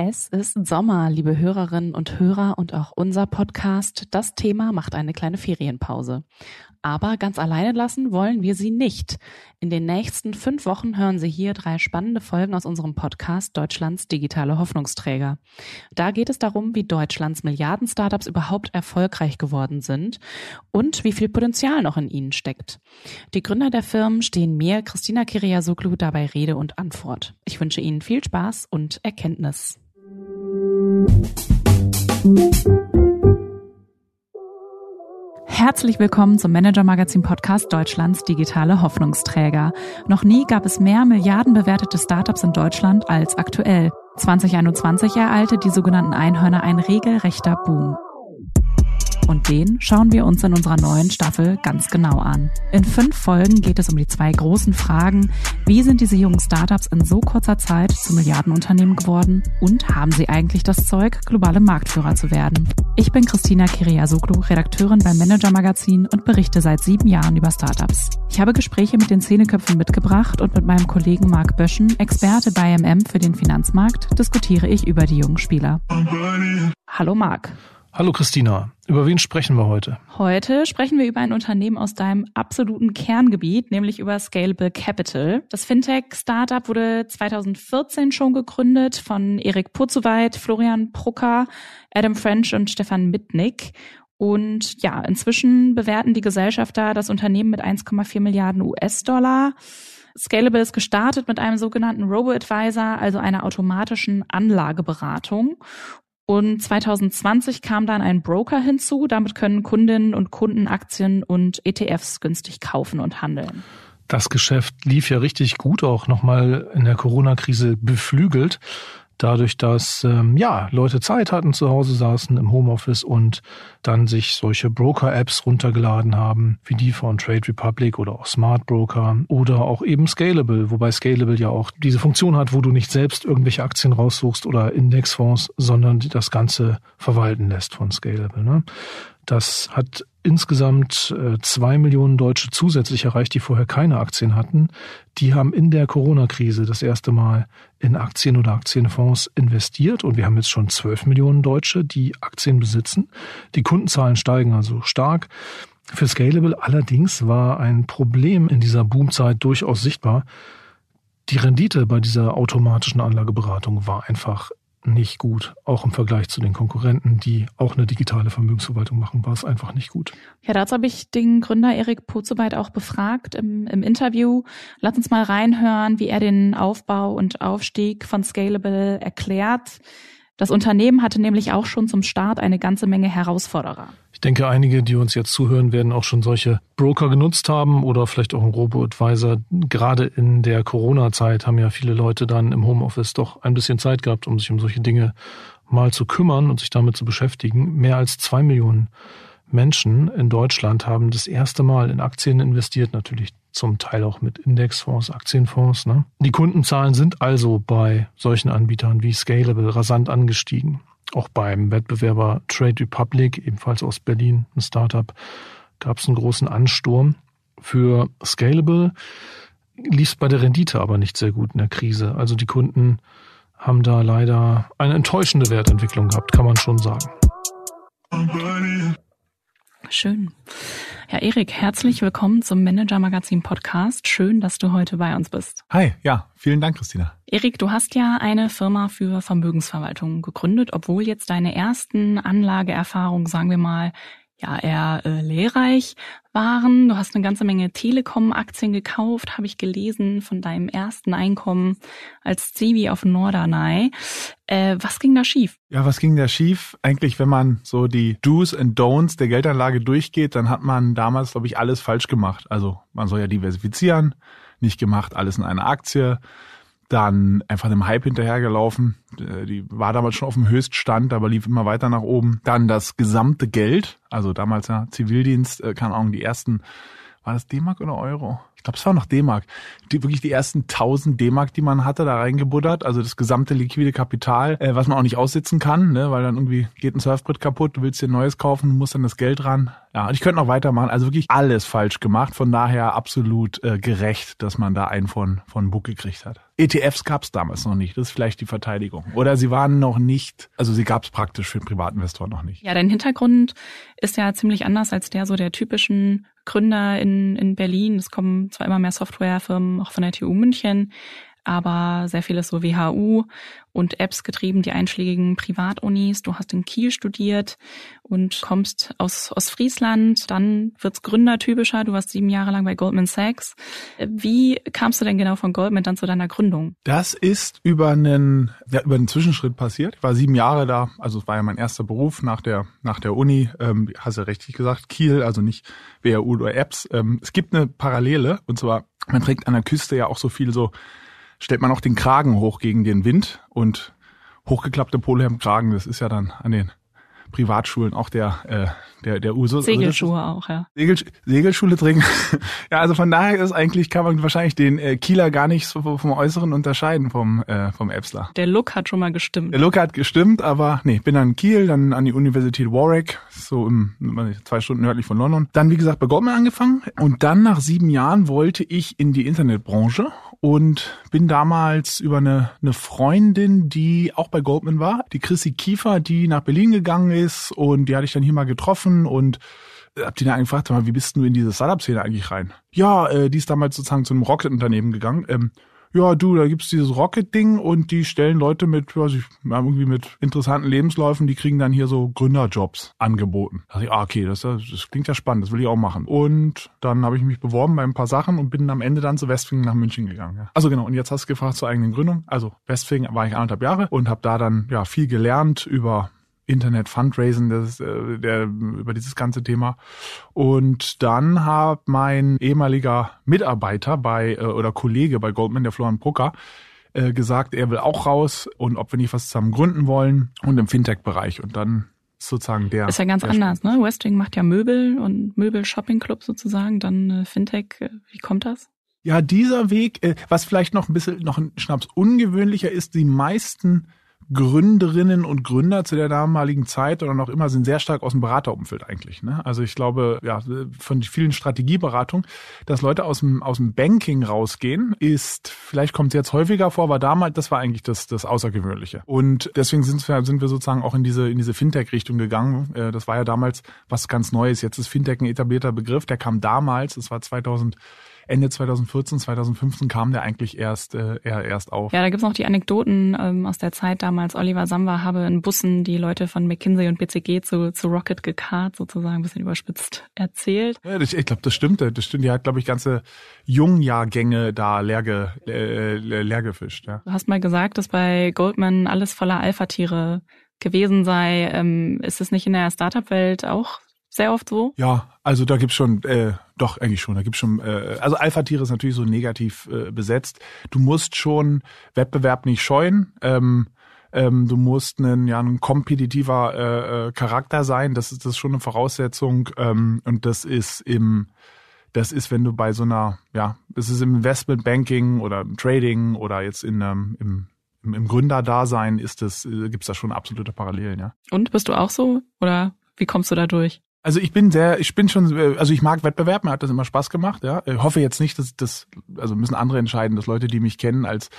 Es ist Sommer, liebe Hörerinnen und Hörer und auch unser Podcast. Das Thema macht eine kleine Ferienpause. Aber ganz alleine lassen wollen wir Sie nicht. In den nächsten fünf Wochen hören Sie hier drei spannende Folgen aus unserem Podcast Deutschlands digitale Hoffnungsträger. Da geht es darum, wie Deutschlands Milliarden-Startups überhaupt erfolgreich geworden sind und wie viel Potenzial noch in ihnen steckt. Die Gründer der Firmen stehen mir, Christina Kiriasoglu, dabei Rede und Antwort. Ich wünsche Ihnen viel Spaß und Erkenntnis. Herzlich willkommen zum Manager Magazin Podcast Deutschlands digitale Hoffnungsträger. Noch nie gab es mehr milliardenbewertete Startups in Deutschland als aktuell. 2021 ereilte die sogenannten Einhörner ein regelrechter Boom. Und den schauen wir uns in unserer neuen Staffel ganz genau an. In fünf Folgen geht es um die zwei großen Fragen. Wie sind diese jungen Startups in so kurzer Zeit zu Milliardenunternehmen geworden? Und haben sie eigentlich das Zeug, globale Marktführer zu werden? Ich bin Christina Kiriasoglu, Redakteurin beim Manager Magazin und berichte seit sieben Jahren über Startups. Ich habe Gespräche mit den Zähneköpfen mitgebracht und mit meinem Kollegen Marc Böschen, Experte bei MM für den Finanzmarkt, diskutiere ich über die jungen Spieler. Hallo Marc. Hallo Christina, über wen sprechen wir heute? Heute sprechen wir über ein Unternehmen aus deinem absoluten Kerngebiet, nämlich über Scalable Capital. Das Fintech-Startup wurde 2014 schon gegründet von Erik Purzowait, Florian Brucker, Adam French und Stefan Mitnick. Und ja, inzwischen bewerten die Gesellschafter das Unternehmen mit 1,4 Milliarden US-Dollar. Scalable ist gestartet mit einem sogenannten Robo-Advisor, also einer automatischen Anlageberatung. Und 2020 kam dann ein Broker hinzu. Damit können Kundinnen und Kunden Aktien und ETFs günstig kaufen und handeln. Das Geschäft lief ja richtig gut, auch nochmal in der Corona-Krise beflügelt dadurch, dass ähm, ja Leute Zeit hatten, zu Hause saßen im Homeoffice und dann sich solche Broker-Apps runtergeladen haben, wie die von Trade Republic oder auch Smart Broker oder auch eben Scalable, wobei Scalable ja auch diese Funktion hat, wo du nicht selbst irgendwelche Aktien raussuchst oder Indexfonds, sondern das Ganze verwalten lässt von Scalable. Ne? Das hat insgesamt äh, zwei Millionen Deutsche zusätzlich erreicht, die vorher keine Aktien hatten. Die haben in der Corona-Krise das erste Mal in Aktien oder Aktienfonds investiert und wir haben jetzt schon zwölf Millionen Deutsche, die Aktien besitzen. Die Kundenzahlen steigen also stark. Für Scalable allerdings war ein Problem in dieser Boomzeit durchaus sichtbar. Die Rendite bei dieser automatischen Anlageberatung war einfach nicht gut. Auch im Vergleich zu den Konkurrenten, die auch eine digitale Vermögensverwaltung machen, war es einfach nicht gut. Ja, dazu habe ich den Gründer Erik Pozoweit auch befragt im, im Interview. Lass uns mal reinhören, wie er den Aufbau und Aufstieg von Scalable erklärt. Das Unternehmen hatte nämlich auch schon zum Start eine ganze Menge Herausforderer. Ich denke, einige, die uns jetzt zuhören, werden auch schon solche Broker genutzt haben oder vielleicht auch einen Robo-Advisor. Gerade in der Corona-Zeit haben ja viele Leute dann im Homeoffice doch ein bisschen Zeit gehabt, um sich um solche Dinge mal zu kümmern und sich damit zu beschäftigen. Mehr als zwei Millionen Menschen in Deutschland haben das erste Mal in Aktien investiert, natürlich zum Teil auch mit Indexfonds, Aktienfonds. Ne? Die Kundenzahlen sind also bei solchen Anbietern wie Scalable rasant angestiegen. Auch beim Wettbewerber Trade Republic, ebenfalls aus Berlin, ein Startup, gab es einen großen Ansturm. Für Scalable lief es bei der Rendite aber nicht sehr gut in der Krise. Also die Kunden haben da leider eine enttäuschende Wertentwicklung gehabt, kann man schon sagen. Schön. Ja, Erik, herzlich willkommen zum Manager Magazin Podcast. Schön, dass du heute bei uns bist. Hi, ja, vielen Dank, Christina. Erik, du hast ja eine Firma für Vermögensverwaltung gegründet, obwohl jetzt deine ersten Anlageerfahrungen, sagen wir mal, ja eher äh, lehrreich waren. Du hast eine ganze Menge Telekom-Aktien gekauft, habe ich gelesen, von deinem ersten Einkommen als Zivi auf Norderney. Äh, was ging da schief? Ja, was ging da schief? Eigentlich, wenn man so die Do's and Don'ts der Geldanlage durchgeht, dann hat man damals, glaube ich, alles falsch gemacht. Also man soll ja diversifizieren, nicht gemacht, alles in einer Aktie dann einfach einem Hype hinterhergelaufen. Äh, die war damals schon auf dem Höchststand, aber lief immer weiter nach oben. Dann das gesamte Geld, also damals ja Zivildienst, äh, keine Ahnung, die ersten, war das D-Mark oder Euro? Ich glaube, es war noch D-Mark. Die, wirklich die ersten 1000 D-Mark, die man hatte, da reingebuddert. Also das gesamte liquide Kapital, äh, was man auch nicht aussitzen kann, ne, weil dann irgendwie geht ein Surfbrett kaputt, du willst dir ein neues kaufen, musst dann das Geld ran. Ja, und ich könnte noch weitermachen. Also wirklich alles falsch gemacht. Von daher absolut äh, gerecht, dass man da einen von, von Buch gekriegt hat. ETFs gab es damals noch nicht. Das ist vielleicht die Verteidigung. Oder sie waren noch nicht, also sie gab es praktisch für den Privatinvestor noch nicht. Ja, dein Hintergrund ist ja ziemlich anders als der so der typischen Gründer in, in Berlin. Es kommen zwar immer mehr Softwarefirmen, auch von der TU München, aber sehr vieles so WHU und Apps getrieben, die einschlägigen Privatunis. Du hast in Kiel studiert und kommst aus Ostfriesland. Dann wird's gründertypischer. Du warst sieben Jahre lang bei Goldman Sachs. Wie kamst du denn genau von Goldman dann zu deiner Gründung? Das ist über einen, ja, über einen Zwischenschritt passiert. Ich war sieben Jahre da. Also es war ja mein erster Beruf nach der, nach der Uni. Ähm, hast du ja richtig gesagt. Kiel, also nicht WHU oder Apps. Ähm, es gibt eine Parallele und zwar, man trägt an der Küste ja auch so viel so stellt man auch den Kragen hoch gegen den Wind und hochgeklappte Polohemdkragen, das ist ja dann an den Privatschulen auch der äh, der der Usus. Also Segelschuhe also auch, ja. Segel, Segelschule trinken. ja, also von daher ist eigentlich kann man wahrscheinlich den äh, Kieler gar nicht so vom Äußeren unterscheiden vom äh, vom Epsler. Der Look hat schon mal gestimmt. Der Look hat gestimmt, aber nee, bin dann in Kiel, dann an die Universität Warwick, so im zwei Stunden nördlich von London. Dann wie gesagt bei Goldman angefangen und dann nach sieben Jahren wollte ich in die Internetbranche und bin damals über eine, eine Freundin, die auch bei Goldman war, die Chrissy Kiefer, die nach Berlin gegangen ist und die hatte ich dann hier mal getroffen und hab die dann gefragt, wie bist du in diese Startup-Szene eigentlich rein? Ja, äh, die ist damals sozusagen zu einem Rocket-Unternehmen gegangen. Ähm, ja, du, da gibt's dieses Rocket-Ding und die stellen Leute mit, weiß ich, irgendwie mit interessanten Lebensläufen, die kriegen dann hier so Gründerjobs angeboten. Da dachte ich, ah, okay, das, das klingt ja spannend, das will ich auch machen. Und dann habe ich mich beworben bei ein paar Sachen und bin am Ende dann zu Westfingen nach München gegangen. Ja. Also genau, und jetzt hast du gefragt zur eigenen Gründung. Also Westfingen war ich anderthalb Jahre und habe da dann ja viel gelernt über Internet Fundraising, das, äh, der, über dieses ganze Thema. Und dann hat mein ehemaliger Mitarbeiter bei äh, oder Kollege bei Goldman, der Florian Brucker, äh, gesagt, er will auch raus und ob wir nicht was zusammen gründen wollen und im Fintech-Bereich. Und dann sozusagen der. Ist ja ganz anders, ne? Westwing macht ja Möbel und Möbel-Shopping-Club sozusagen, dann äh, Fintech. Äh, wie kommt das? Ja, dieser Weg, äh, was vielleicht noch ein bisschen noch ein Schnaps ungewöhnlicher ist, die meisten Gründerinnen und Gründer zu der damaligen Zeit oder noch immer sind sehr stark aus dem Beraterumfeld eigentlich. Ne? Also ich glaube, ja, von vielen Strategieberatungen, dass Leute aus dem, aus dem Banking rausgehen, ist, vielleicht kommt es jetzt häufiger vor, aber damals, das war eigentlich das, das Außergewöhnliche. Und deswegen sind wir, sind wir sozusagen auch in diese, in diese Fintech-Richtung gegangen. Äh, das war ja damals was ganz Neues. Jetzt ist Fintech ein etablierter Begriff. Der kam damals, das war 2000 Ende 2014, 2015 kam der eigentlich erst, äh, erst auf. Ja, da gibt's noch die Anekdoten ähm, aus der Zeit damals. Oliver Samba habe in Bussen die Leute von McKinsey und BCG zu, zu Rocket gekarrt, sozusagen ein bisschen überspitzt erzählt. Ja, ich glaube, das stimmt. Das stimmt. Die hat, glaube ich, ganze Jungjahrgänge da leer, ge, äh, leer gefischt. Ja. Du hast mal gesagt, dass bei Goldman alles voller Alpha-Tiere gewesen sei. Ähm, ist es nicht in der Startup-Welt auch sehr oft so? Ja, also da gibt's schon, äh, doch eigentlich schon, da gibt's schon, äh, also Alpha-Tiere ist natürlich so negativ äh, besetzt. Du musst schon Wettbewerb nicht scheuen. Ähm, ähm, du musst ein, ja, ein kompetitiver äh, äh, Charakter sein. Das ist das ist schon eine Voraussetzung. Ähm, und das ist im das ist, wenn du bei so einer, ja, das ist im Investmentbanking oder im Trading oder jetzt in ähm, im, im, Gründerdasein ist das, äh, gibt's da schon absolute Parallelen, ja. Und bist du auch so? Oder wie kommst du da durch? Also ich bin sehr, ich bin schon, also ich mag Wettbewerb, mir hat das immer Spaß gemacht, ja. Ich hoffe jetzt nicht, dass das, also müssen andere entscheiden, dass Leute, die mich kennen, als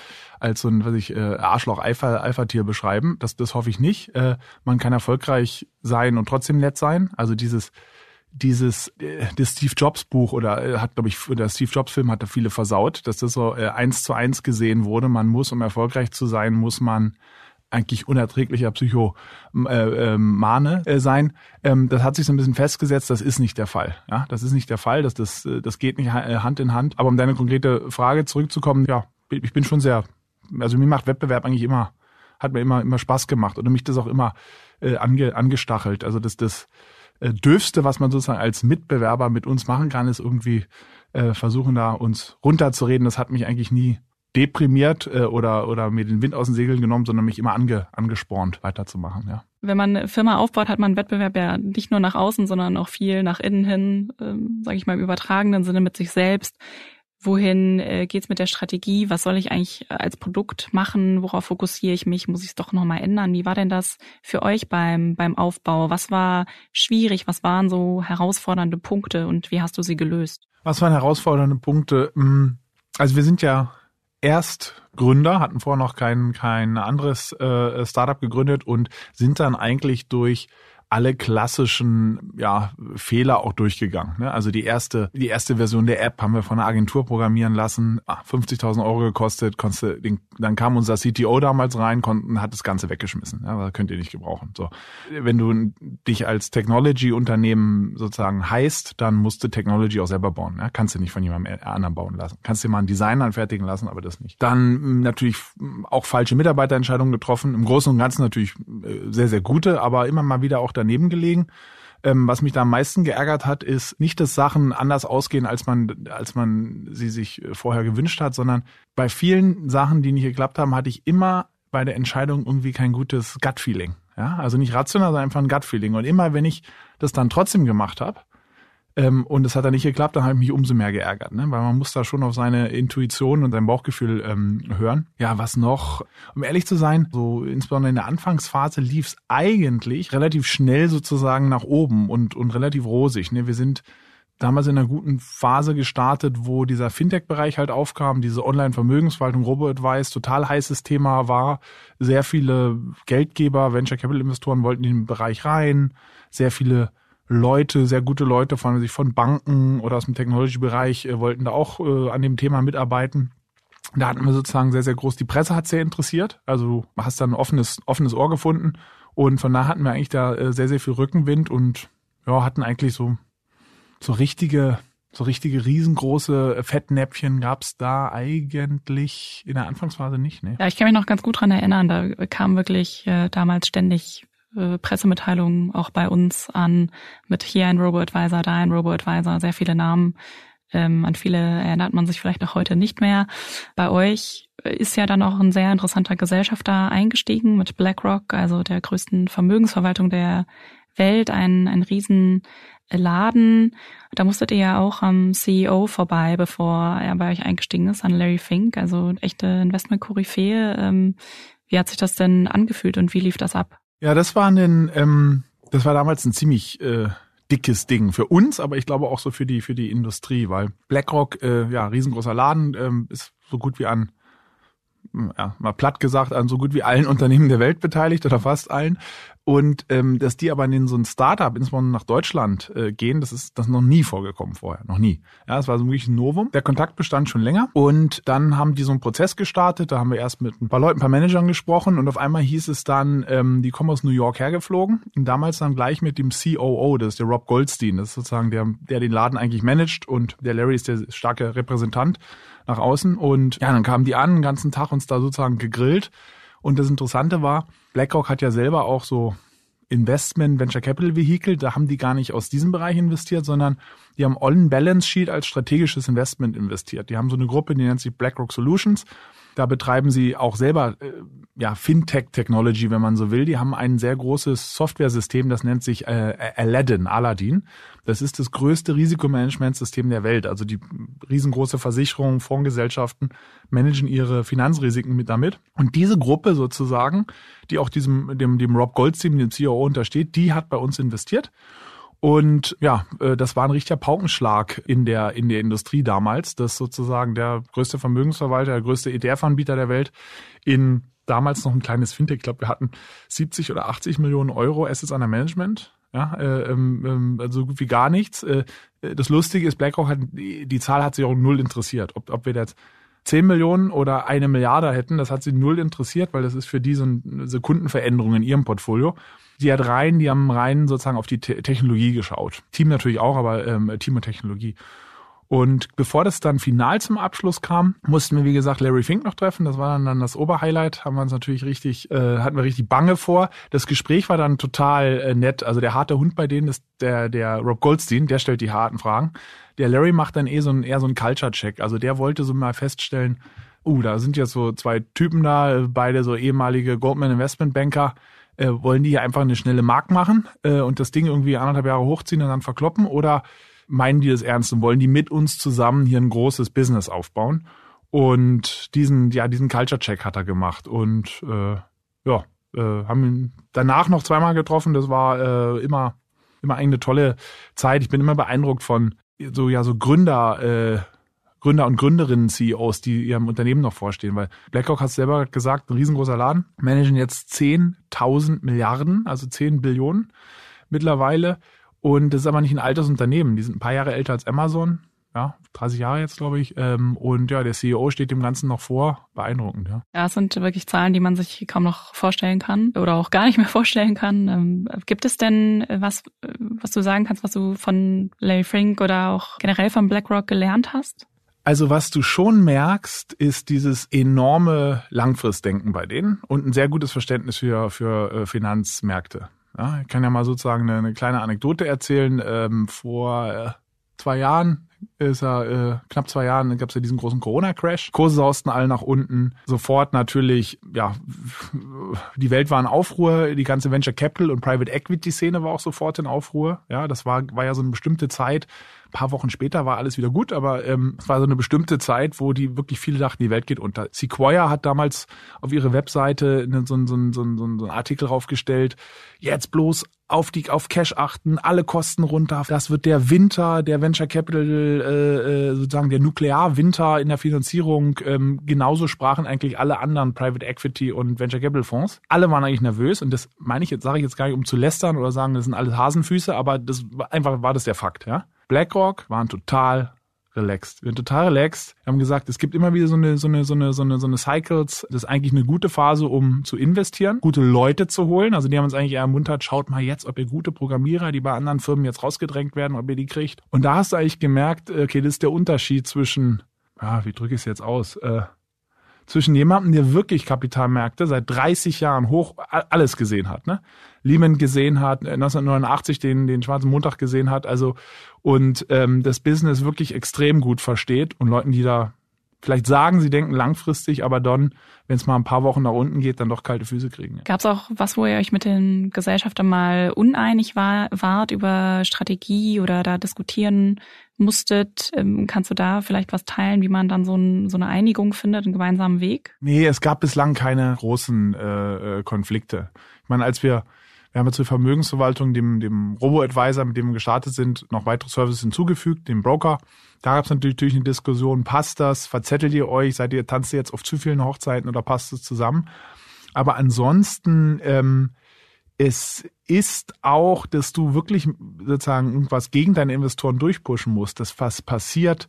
als so ein, was ich, äh, Arschloch Alpha Alpha-Tier beschreiben. Das, das hoffe ich nicht. Äh, man kann erfolgreich sein und trotzdem nett sein. Also dieses dieses äh, das Steve Jobs Buch oder äh, hat glaube ich der Steve Jobs Film hat da viele versaut, dass das so eins zu eins gesehen wurde. Man muss, um erfolgreich zu sein, muss man eigentlich unerträglicher Psychomane äh, äh, sein. Ähm, das hat sich so ein bisschen festgesetzt, das ist nicht der Fall. Ja, das ist nicht der Fall, das, das, das geht nicht äh, Hand in Hand. Aber um deine konkrete Frage zurückzukommen, ja, ich bin schon sehr, also mir macht Wettbewerb eigentlich immer, hat mir immer, immer Spaß gemacht und mich das auch immer äh, ange, angestachelt. Also das, das äh, Dürfste, was man sozusagen als Mitbewerber mit uns machen kann, ist irgendwie äh, versuchen da uns runterzureden. Das hat mich eigentlich nie deprimiert äh, oder, oder mir den Wind aus den Segeln genommen, sondern mich immer ange, angespornt, weiterzumachen. Ja. Wenn man eine Firma aufbaut, hat man einen Wettbewerb ja nicht nur nach außen, sondern auch viel nach innen hin, ähm, sage ich mal im übertragenen Sinne mit sich selbst. wohin äh, geht's mit der Strategie, was soll ich eigentlich als Produkt machen, worauf fokussiere ich mich, muss ich es doch nochmal ändern? Wie war denn das für euch beim, beim Aufbau? Was war schwierig, was waren so herausfordernde Punkte und wie hast du sie gelöst? Was waren herausfordernde Punkte? Hm, also wir sind ja erst Gründer, hatten vorher noch kein, kein anderes äh, Startup gegründet und sind dann eigentlich durch alle klassischen ja, Fehler auch durchgegangen. Ne? Also die erste, die erste Version der App haben wir von einer Agentur programmieren lassen, 50.000 ah, Euro gekostet, konntest, den, dann kam unser CTO damals rein, konnten, hat das Ganze weggeschmissen. Ja, das könnt ihr nicht gebrauchen. So, wenn du dich als Technology-Unternehmen sozusagen heißt, dann musst du Technology auch selber bauen. Ja? Kannst du nicht von jemandem anderen bauen lassen. Kannst dir mal einen Designer anfertigen lassen, aber das nicht. Dann hm, natürlich auch falsche Mitarbeiterentscheidungen getroffen. Im Großen und Ganzen natürlich äh, sehr, sehr gute, aber immer mal wieder auch daneben gelegen. Ähm, was mich da am meisten geärgert hat, ist nicht, dass Sachen anders ausgehen, als man, als man sie sich vorher gewünscht hat, sondern bei vielen Sachen, die nicht geklappt haben, hatte ich immer bei der Entscheidung irgendwie kein gutes Gut-Feeling. Ja, also nicht rational, sondern einfach ein Gut-Feeling. Und immer, wenn ich das dann trotzdem gemacht habe, ähm, und es hat dann nicht geklappt, dann habe ich mich umso mehr geärgert, ne? weil man muss da schon auf seine Intuition und sein Bauchgefühl ähm, hören. Ja, was noch? Um ehrlich zu sein, so insbesondere in der Anfangsphase lief es eigentlich relativ schnell sozusagen nach oben und, und relativ rosig. Ne? Wir sind damals in einer guten Phase gestartet, wo dieser Fintech-Bereich halt aufkam, diese Online-Vermögensverwaltung, Robo-Advice, total heißes Thema war. Sehr viele Geldgeber, Venture-Capital-Investoren wollten in den Bereich rein. Sehr viele Leute, sehr gute Leute von sich von Banken oder aus dem Technology-Bereich äh, wollten da auch äh, an dem Thema mitarbeiten. Da hatten wir sozusagen sehr, sehr groß, die Presse hat sehr interessiert. Also du hast da ein offenes, offenes Ohr gefunden. Und von da hatten wir eigentlich da äh, sehr, sehr viel Rückenwind und ja, hatten eigentlich so, so richtige, so richtige riesengroße Fettnäpfchen gab's da eigentlich in der Anfangsphase nicht. Ne? Ja, ich kann mich noch ganz gut dran erinnern. Da kam wirklich äh, damals ständig äh, Pressemitteilungen auch bei uns an mit hier ein Robo-Advisor, da ein Robo-Advisor, sehr viele Namen. Ähm, an viele erinnert man sich vielleicht auch heute nicht mehr. Bei euch ist ja dann auch ein sehr interessanter Gesellschafter eingestiegen mit BlackRock, also der größten Vermögensverwaltung der Welt, ein, ein riesen Laden. Da musstet ihr ja auch am CEO vorbei, bevor er bei euch eingestiegen ist, an Larry Fink, also echte Investment-Koryphäe. Ähm, wie hat sich das denn angefühlt und wie lief das ab? Ja, das war ein, ähm, das war damals ein ziemlich äh, dickes Ding für uns, aber ich glaube auch so für die für die Industrie, weil BlackRock, äh, ja, riesengroßer Laden, ähm, ist so gut wie an ja, mal platt gesagt, an so gut wie allen Unternehmen der Welt beteiligt oder fast allen. Und ähm, dass die aber in so ein Startup, insbesondere nach Deutschland, äh, gehen, das ist das ist noch nie vorgekommen vorher, noch nie. Ja, das war so wirklich ein Novum. Der Kontakt bestand schon länger und dann haben die so einen Prozess gestartet. Da haben wir erst mit ein paar Leuten, ein paar Managern gesprochen und auf einmal hieß es dann, ähm, die kommen aus New York hergeflogen und damals dann gleich mit dem COO, das ist der Rob Goldstein, das ist sozusagen der, der den Laden eigentlich managt und der Larry ist der starke Repräsentant nach außen und ja, dann kamen die an, den ganzen Tag uns da sozusagen gegrillt und das Interessante war, BlackRock hat ja selber auch so Investment Venture Capital Vehicle, da haben die gar nicht aus diesem Bereich investiert, sondern die haben On Balance Sheet als strategisches Investment investiert. Die haben so eine Gruppe, die nennt sich BlackRock Solutions da betreiben sie auch selber äh, ja Fintech-Technology, wenn man so will. Die haben ein sehr großes Software-System, das nennt sich äh, Aladdin, Aladdin. Das ist das größte Risikomanagementsystem der Welt. Also die riesengroße Versicherungen, Fondsgesellschaften managen ihre Finanzrisiken mit damit. Und diese Gruppe sozusagen, die auch diesem dem, dem Rob Goldstein, dem CEO untersteht, die hat bei uns investiert. Und ja, äh, das war ein richtiger Paukenschlag in der, in der Industrie damals, dass sozusagen der größte Vermögensverwalter, der größte ETF-Anbieter der Welt in damals noch ein kleines Fintech, ich glaube, wir hatten 70 oder 80 Millionen Euro Assets under Management. Ja, äh, ähm, ähm, also so gut wie gar nichts. Äh, das Lustige ist, BlackRock hat, die, die Zahl hat sich auch null interessiert. Ob, ob wir jetzt 10 Millionen oder eine Milliarde hätten, das hat sie null interessiert, weil das ist für die so eine Sekundenveränderung in ihrem Portfolio. Die hat rein, die haben rein sozusagen auf die Te Technologie geschaut. Team natürlich auch, aber ähm, Team und Technologie. Und bevor das dann final zum Abschluss kam, mussten wir, wie gesagt, Larry Fink noch treffen. Das war dann, dann das Oberhighlight. Haben wir uns natürlich richtig, äh, hatten wir richtig Bange vor. Das Gespräch war dann total äh, nett. Also der harte Hund bei denen ist der, der Rob Goldstein, der stellt die harten Fragen. Der Larry macht dann eh so ein, eher so einen Culture-Check. Also der wollte so mal feststellen, uh, da sind jetzt so zwei Typen da, beide so ehemalige Goldman Investment Banker äh, wollen die hier einfach eine schnelle Mark machen äh, und das Ding irgendwie anderthalb Jahre hochziehen und dann verkloppen oder meinen die das ernst und wollen die mit uns zusammen hier ein großes Business aufbauen. Und diesen, ja, diesen Culture Check hat er gemacht. Und äh, ja, äh, haben ihn danach noch zweimal getroffen. Das war äh, immer, immer eine tolle Zeit. Ich bin immer beeindruckt von so, ja, so Gründer, äh, Gründer und Gründerinnen, CEOs, die ihrem Unternehmen noch vorstehen, weil BlackRock hat selber gesagt, ein riesengroßer Laden, managen jetzt 10.000 Milliarden, also 10 Billionen mittlerweile. Und das ist aber nicht ein altes Unternehmen. Die sind ein paar Jahre älter als Amazon, ja, 30 Jahre jetzt, glaube ich. Ähm, und ja, der CEO steht dem Ganzen noch vor. Beeindruckend, ja. Ja, es sind wirklich Zahlen, die man sich kaum noch vorstellen kann oder auch gar nicht mehr vorstellen kann. Ähm, gibt es denn was, was du sagen kannst, was du von Larry Frink oder auch generell von BlackRock gelernt hast? Also was du schon merkst, ist dieses enorme Langfristdenken bei denen und ein sehr gutes Verständnis für, für äh, Finanzmärkte. Ja, ich kann ja mal sozusagen eine, eine kleine Anekdote erzählen. Ähm, vor äh, zwei Jahren ist er, äh, knapp zwei Jahren, gab es ja diesen großen Corona-Crash. Kurse sausten alle nach unten. Sofort natürlich, ja, die Welt war in Aufruhr, die ganze Venture Capital und Private Equity-Szene war auch sofort in Aufruhr. Ja, das war, war ja so eine bestimmte Zeit. Ein paar Wochen später war alles wieder gut, aber ähm, es war so eine bestimmte Zeit, wo die wirklich viele dachten, die Welt geht unter. Sequoia hat damals auf ihre Webseite so, so, so, so, so einen Artikel draufgestellt, jetzt bloß auf die auf Cash achten, alle Kosten runter. Das wird der Winter, der Venture Capital, äh, äh, sozusagen der Nuklearwinter in der Finanzierung. Ähm, genauso sprachen eigentlich alle anderen Private Equity und Venture Capital Fonds. Alle waren eigentlich nervös und das meine ich jetzt, sage ich jetzt gar nicht, um zu lästern oder sagen, das sind alles Hasenfüße, aber das einfach war das der Fakt, ja. BlackRock waren total relaxed. Wir sind total relaxed. Wir haben gesagt, es gibt immer wieder so eine, so eine, so eine, so eine, so eine Cycles. Das ist eigentlich eine gute Phase, um zu investieren, gute Leute zu holen. Also die haben uns eigentlich eher ermuntert, schaut mal jetzt, ob ihr gute Programmierer, die bei anderen Firmen jetzt rausgedrängt werden, ob ihr die kriegt. Und da hast du eigentlich gemerkt, okay, das ist der Unterschied zwischen, ja, wie drücke ich es jetzt aus? Äh, zwischen jemandem, der wirklich Kapitalmärkte seit 30 Jahren hoch alles gesehen hat, ne? Lehman gesehen hat, 1989 äh, den, den Schwarzen Montag gesehen hat, also und ähm, das Business wirklich extrem gut versteht und Leuten, die da vielleicht sagen, sie denken langfristig, aber dann, wenn es mal ein paar Wochen nach unten geht, dann doch kalte Füße kriegen. Ja. Gab es auch was, wo ihr euch mit den Gesellschaftern mal uneinig war, wart über Strategie oder da diskutieren musstet? Ähm, kannst du da vielleicht was teilen, wie man dann so, ein, so eine Einigung findet, einen gemeinsamen Weg? Nee, es gab bislang keine großen äh, äh Konflikte. Ich meine, als wir wir haben jetzt zur Vermögensverwaltung, dem, dem Robo-Advisor, mit dem wir gestartet sind, noch weitere Services hinzugefügt, dem Broker. Da gab es natürlich eine Diskussion, passt das, verzettelt ihr euch, seid ihr, tanzt ihr jetzt auf zu vielen Hochzeiten oder passt es zusammen? Aber ansonsten, ähm, es ist auch, dass du wirklich sozusagen irgendwas gegen deine Investoren durchpushen musst. Das was passiert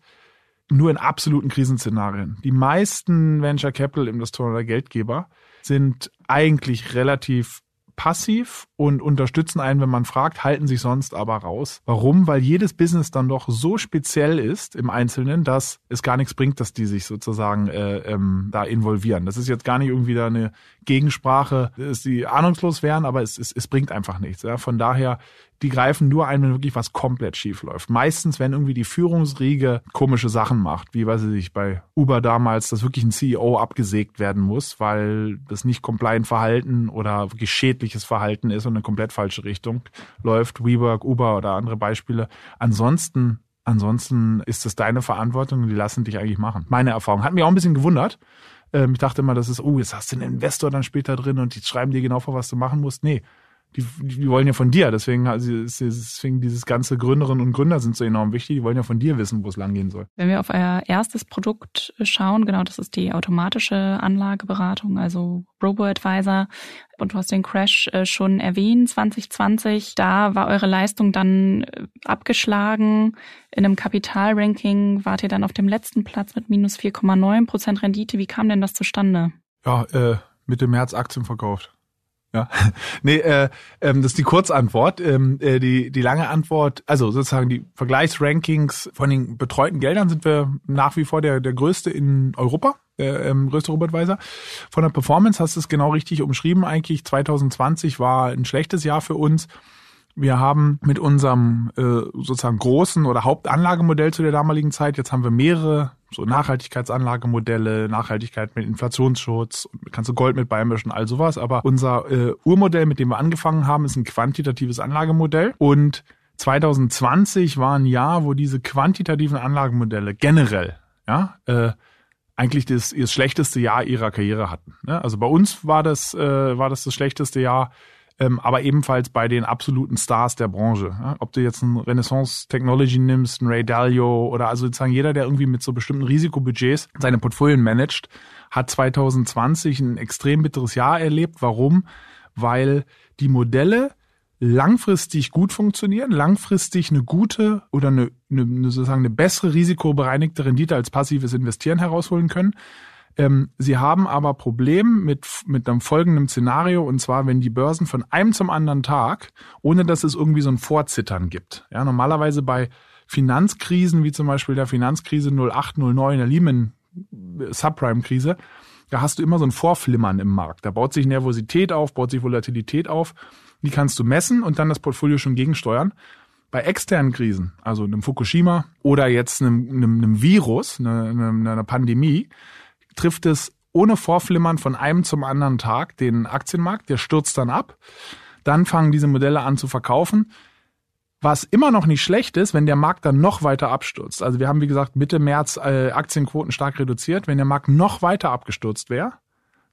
nur in absoluten Krisenszenarien. Die meisten Venture Capital Investoren oder Geldgeber sind eigentlich relativ passiv und unterstützen einen, wenn man fragt, halten sich sonst aber raus. Warum? Weil jedes Business dann doch so speziell ist im Einzelnen, dass es gar nichts bringt, dass die sich sozusagen äh, ähm, da involvieren. Das ist jetzt gar nicht irgendwie da eine Gegensprache, dass die ahnungslos wären, aber es, es, es bringt einfach nichts. Ja? Von daher die greifen nur ein, wenn wirklich was komplett schief läuft. Meistens, wenn irgendwie die Führungsriege komische Sachen macht, wie weiß ich bei Uber damals, dass wirklich ein CEO abgesägt werden muss, weil das nicht compliant Verhalten oder wirklich schädliches Verhalten ist und eine komplett falsche Richtung läuft. WeWork, Uber oder andere Beispiele. Ansonsten Ansonsten ist es deine Verantwortung und die lassen dich eigentlich machen. Meine Erfahrung. Hat mich auch ein bisschen gewundert. Ähm, ich dachte immer, das ist, oh, jetzt hast du einen Investor dann später drin und die schreiben dir genau vor, was du machen musst. Nee, die, die wollen ja von dir. Deswegen, also deswegen dieses ganze Gründerinnen und Gründer sind so enorm wichtig. Die wollen ja von dir wissen, wo es langgehen soll. Wenn wir auf euer erstes Produkt schauen, genau, das ist die automatische Anlageberatung, also Robo-Advisor. Und du hast den Crash äh, schon erwähnt, 2020. Da war eure Leistung dann äh, abgeschlagen. In einem Kapitalranking wart ihr dann auf dem letzten Platz mit minus 4,9 Prozent Rendite. Wie kam denn das zustande? Ja, äh, Mitte März Aktien verkauft. Ja, nee, äh, ähm, das ist die Kurzantwort. Ähm, äh, die, die lange Antwort, also sozusagen die Vergleichsrankings von den betreuten Geldern sind wir nach wie vor der, der größte in Europa, der ähm, größte Robotweiser. Von der Performance hast du es genau richtig umschrieben. Eigentlich 2020 war ein schlechtes Jahr für uns. Wir haben mit unserem äh, sozusagen großen oder Hauptanlagemodell zu der damaligen Zeit, jetzt haben wir mehrere so Nachhaltigkeitsanlagemodelle, Nachhaltigkeit mit Inflationsschutz, kannst du Gold mit beimischen, all sowas. Aber unser äh, Urmodell, mit dem wir angefangen haben, ist ein quantitatives Anlagemodell und 2020 war ein Jahr, wo diese quantitativen Anlagemodelle generell, ja, äh, eigentlich das, das schlechteste Jahr ihrer Karriere hatten. Ne? Also bei uns war das, äh, war das das schlechteste Jahr, ähm, aber ebenfalls bei den absoluten Stars der Branche. Ja? Ob du jetzt einen Renaissance Technology nimmst, einen Ray Dalio oder also sozusagen jeder, der irgendwie mit so bestimmten Risikobudgets seine Portfolien managt, hat 2020 ein extrem bitteres Jahr erlebt. Warum? Weil die Modelle langfristig gut funktionieren, langfristig eine gute oder eine, eine, sozusagen eine bessere risikobereinigte Rendite als passives Investieren herausholen können. Ähm, sie haben aber Problem mit, mit einem folgenden Szenario, und zwar, wenn die Börsen von einem zum anderen Tag, ohne dass es irgendwie so ein Vorzittern gibt. Ja, normalerweise bei Finanzkrisen, wie zum Beispiel der Finanzkrise 08, 09, der Lehman Subprime-Krise, da hast du immer so ein Vorflimmern im Markt. Da baut sich Nervosität auf, baut sich Volatilität auf. Die kannst du messen und dann das Portfolio schon gegensteuern. Bei externen Krisen, also einem Fukushima oder jetzt einem, einem, einem Virus, einer, einer Pandemie, trifft es ohne Vorflimmern von einem zum anderen Tag den Aktienmarkt, der stürzt dann ab. Dann fangen diese Modelle an zu verkaufen. Was immer noch nicht schlecht ist, wenn der Markt dann noch weiter abstürzt. Also wir haben, wie gesagt, Mitte März äh, Aktienquoten stark reduziert. Wenn der Markt noch weiter abgestürzt wäre,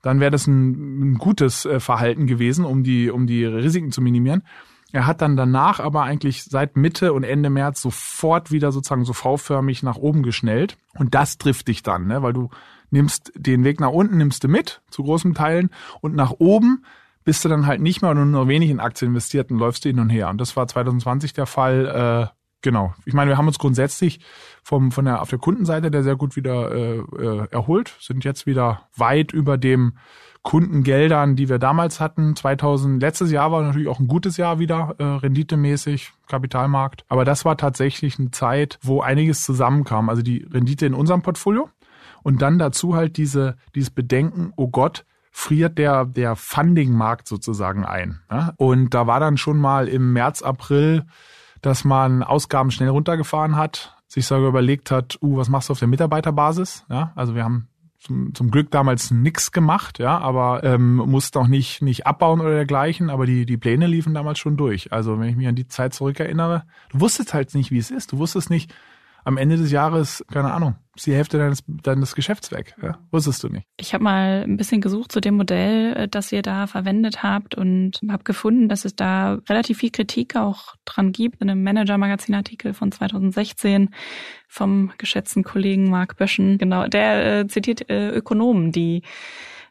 dann wäre das ein, ein gutes äh, Verhalten gewesen, um die, um die Risiken zu minimieren. Er hat dann danach aber eigentlich seit Mitte und Ende März sofort wieder sozusagen so V-förmig nach oben geschnellt. Und das trifft dich dann, ne? weil du nimmst den Weg nach unten, nimmst du mit, zu großen Teilen, und nach oben bist du dann halt nicht mehr nur noch wenig in Aktien investiert und läufst du hin und her. Und das war 2020 der Fall. Äh, genau. Ich meine, wir haben uns grundsätzlich vom, von der, auf der Kundenseite der sehr gut wieder äh, äh, erholt, sind jetzt wieder weit über dem Kundengeldern, die wir damals hatten. 2000, letztes Jahr war natürlich auch ein gutes Jahr wieder, äh, renditemäßig, Kapitalmarkt. Aber das war tatsächlich eine Zeit, wo einiges zusammenkam. Also die Rendite in unserem Portfolio und dann dazu halt diese, dieses Bedenken, oh Gott, friert der, der Funding-Markt sozusagen ein. Ja? Und da war dann schon mal im März, April, dass man Ausgaben schnell runtergefahren hat, sich sogar überlegt hat, uh, was machst du auf der Mitarbeiterbasis? Ja, also wir haben zum, zum Glück damals nix gemacht, ja, aber ähm, mussten auch nicht, nicht abbauen oder dergleichen, aber die, die Pläne liefen damals schon durch. Also wenn ich mich an die Zeit zurückerinnere, du wusstest halt nicht, wie es ist. Du wusstest nicht, am Ende des Jahres, keine Ahnung, ist die Hälfte deines, deines Geschäfts weg. Ja? Wusstest du nicht. Ich habe mal ein bisschen gesucht zu dem Modell, äh, das ihr da verwendet habt und habe gefunden, dass es da relativ viel Kritik auch dran gibt. In einem Manager-Magazin-Artikel von 2016 vom geschätzten Kollegen Marc Böschen. Genau, der äh, zitiert äh, Ökonomen, die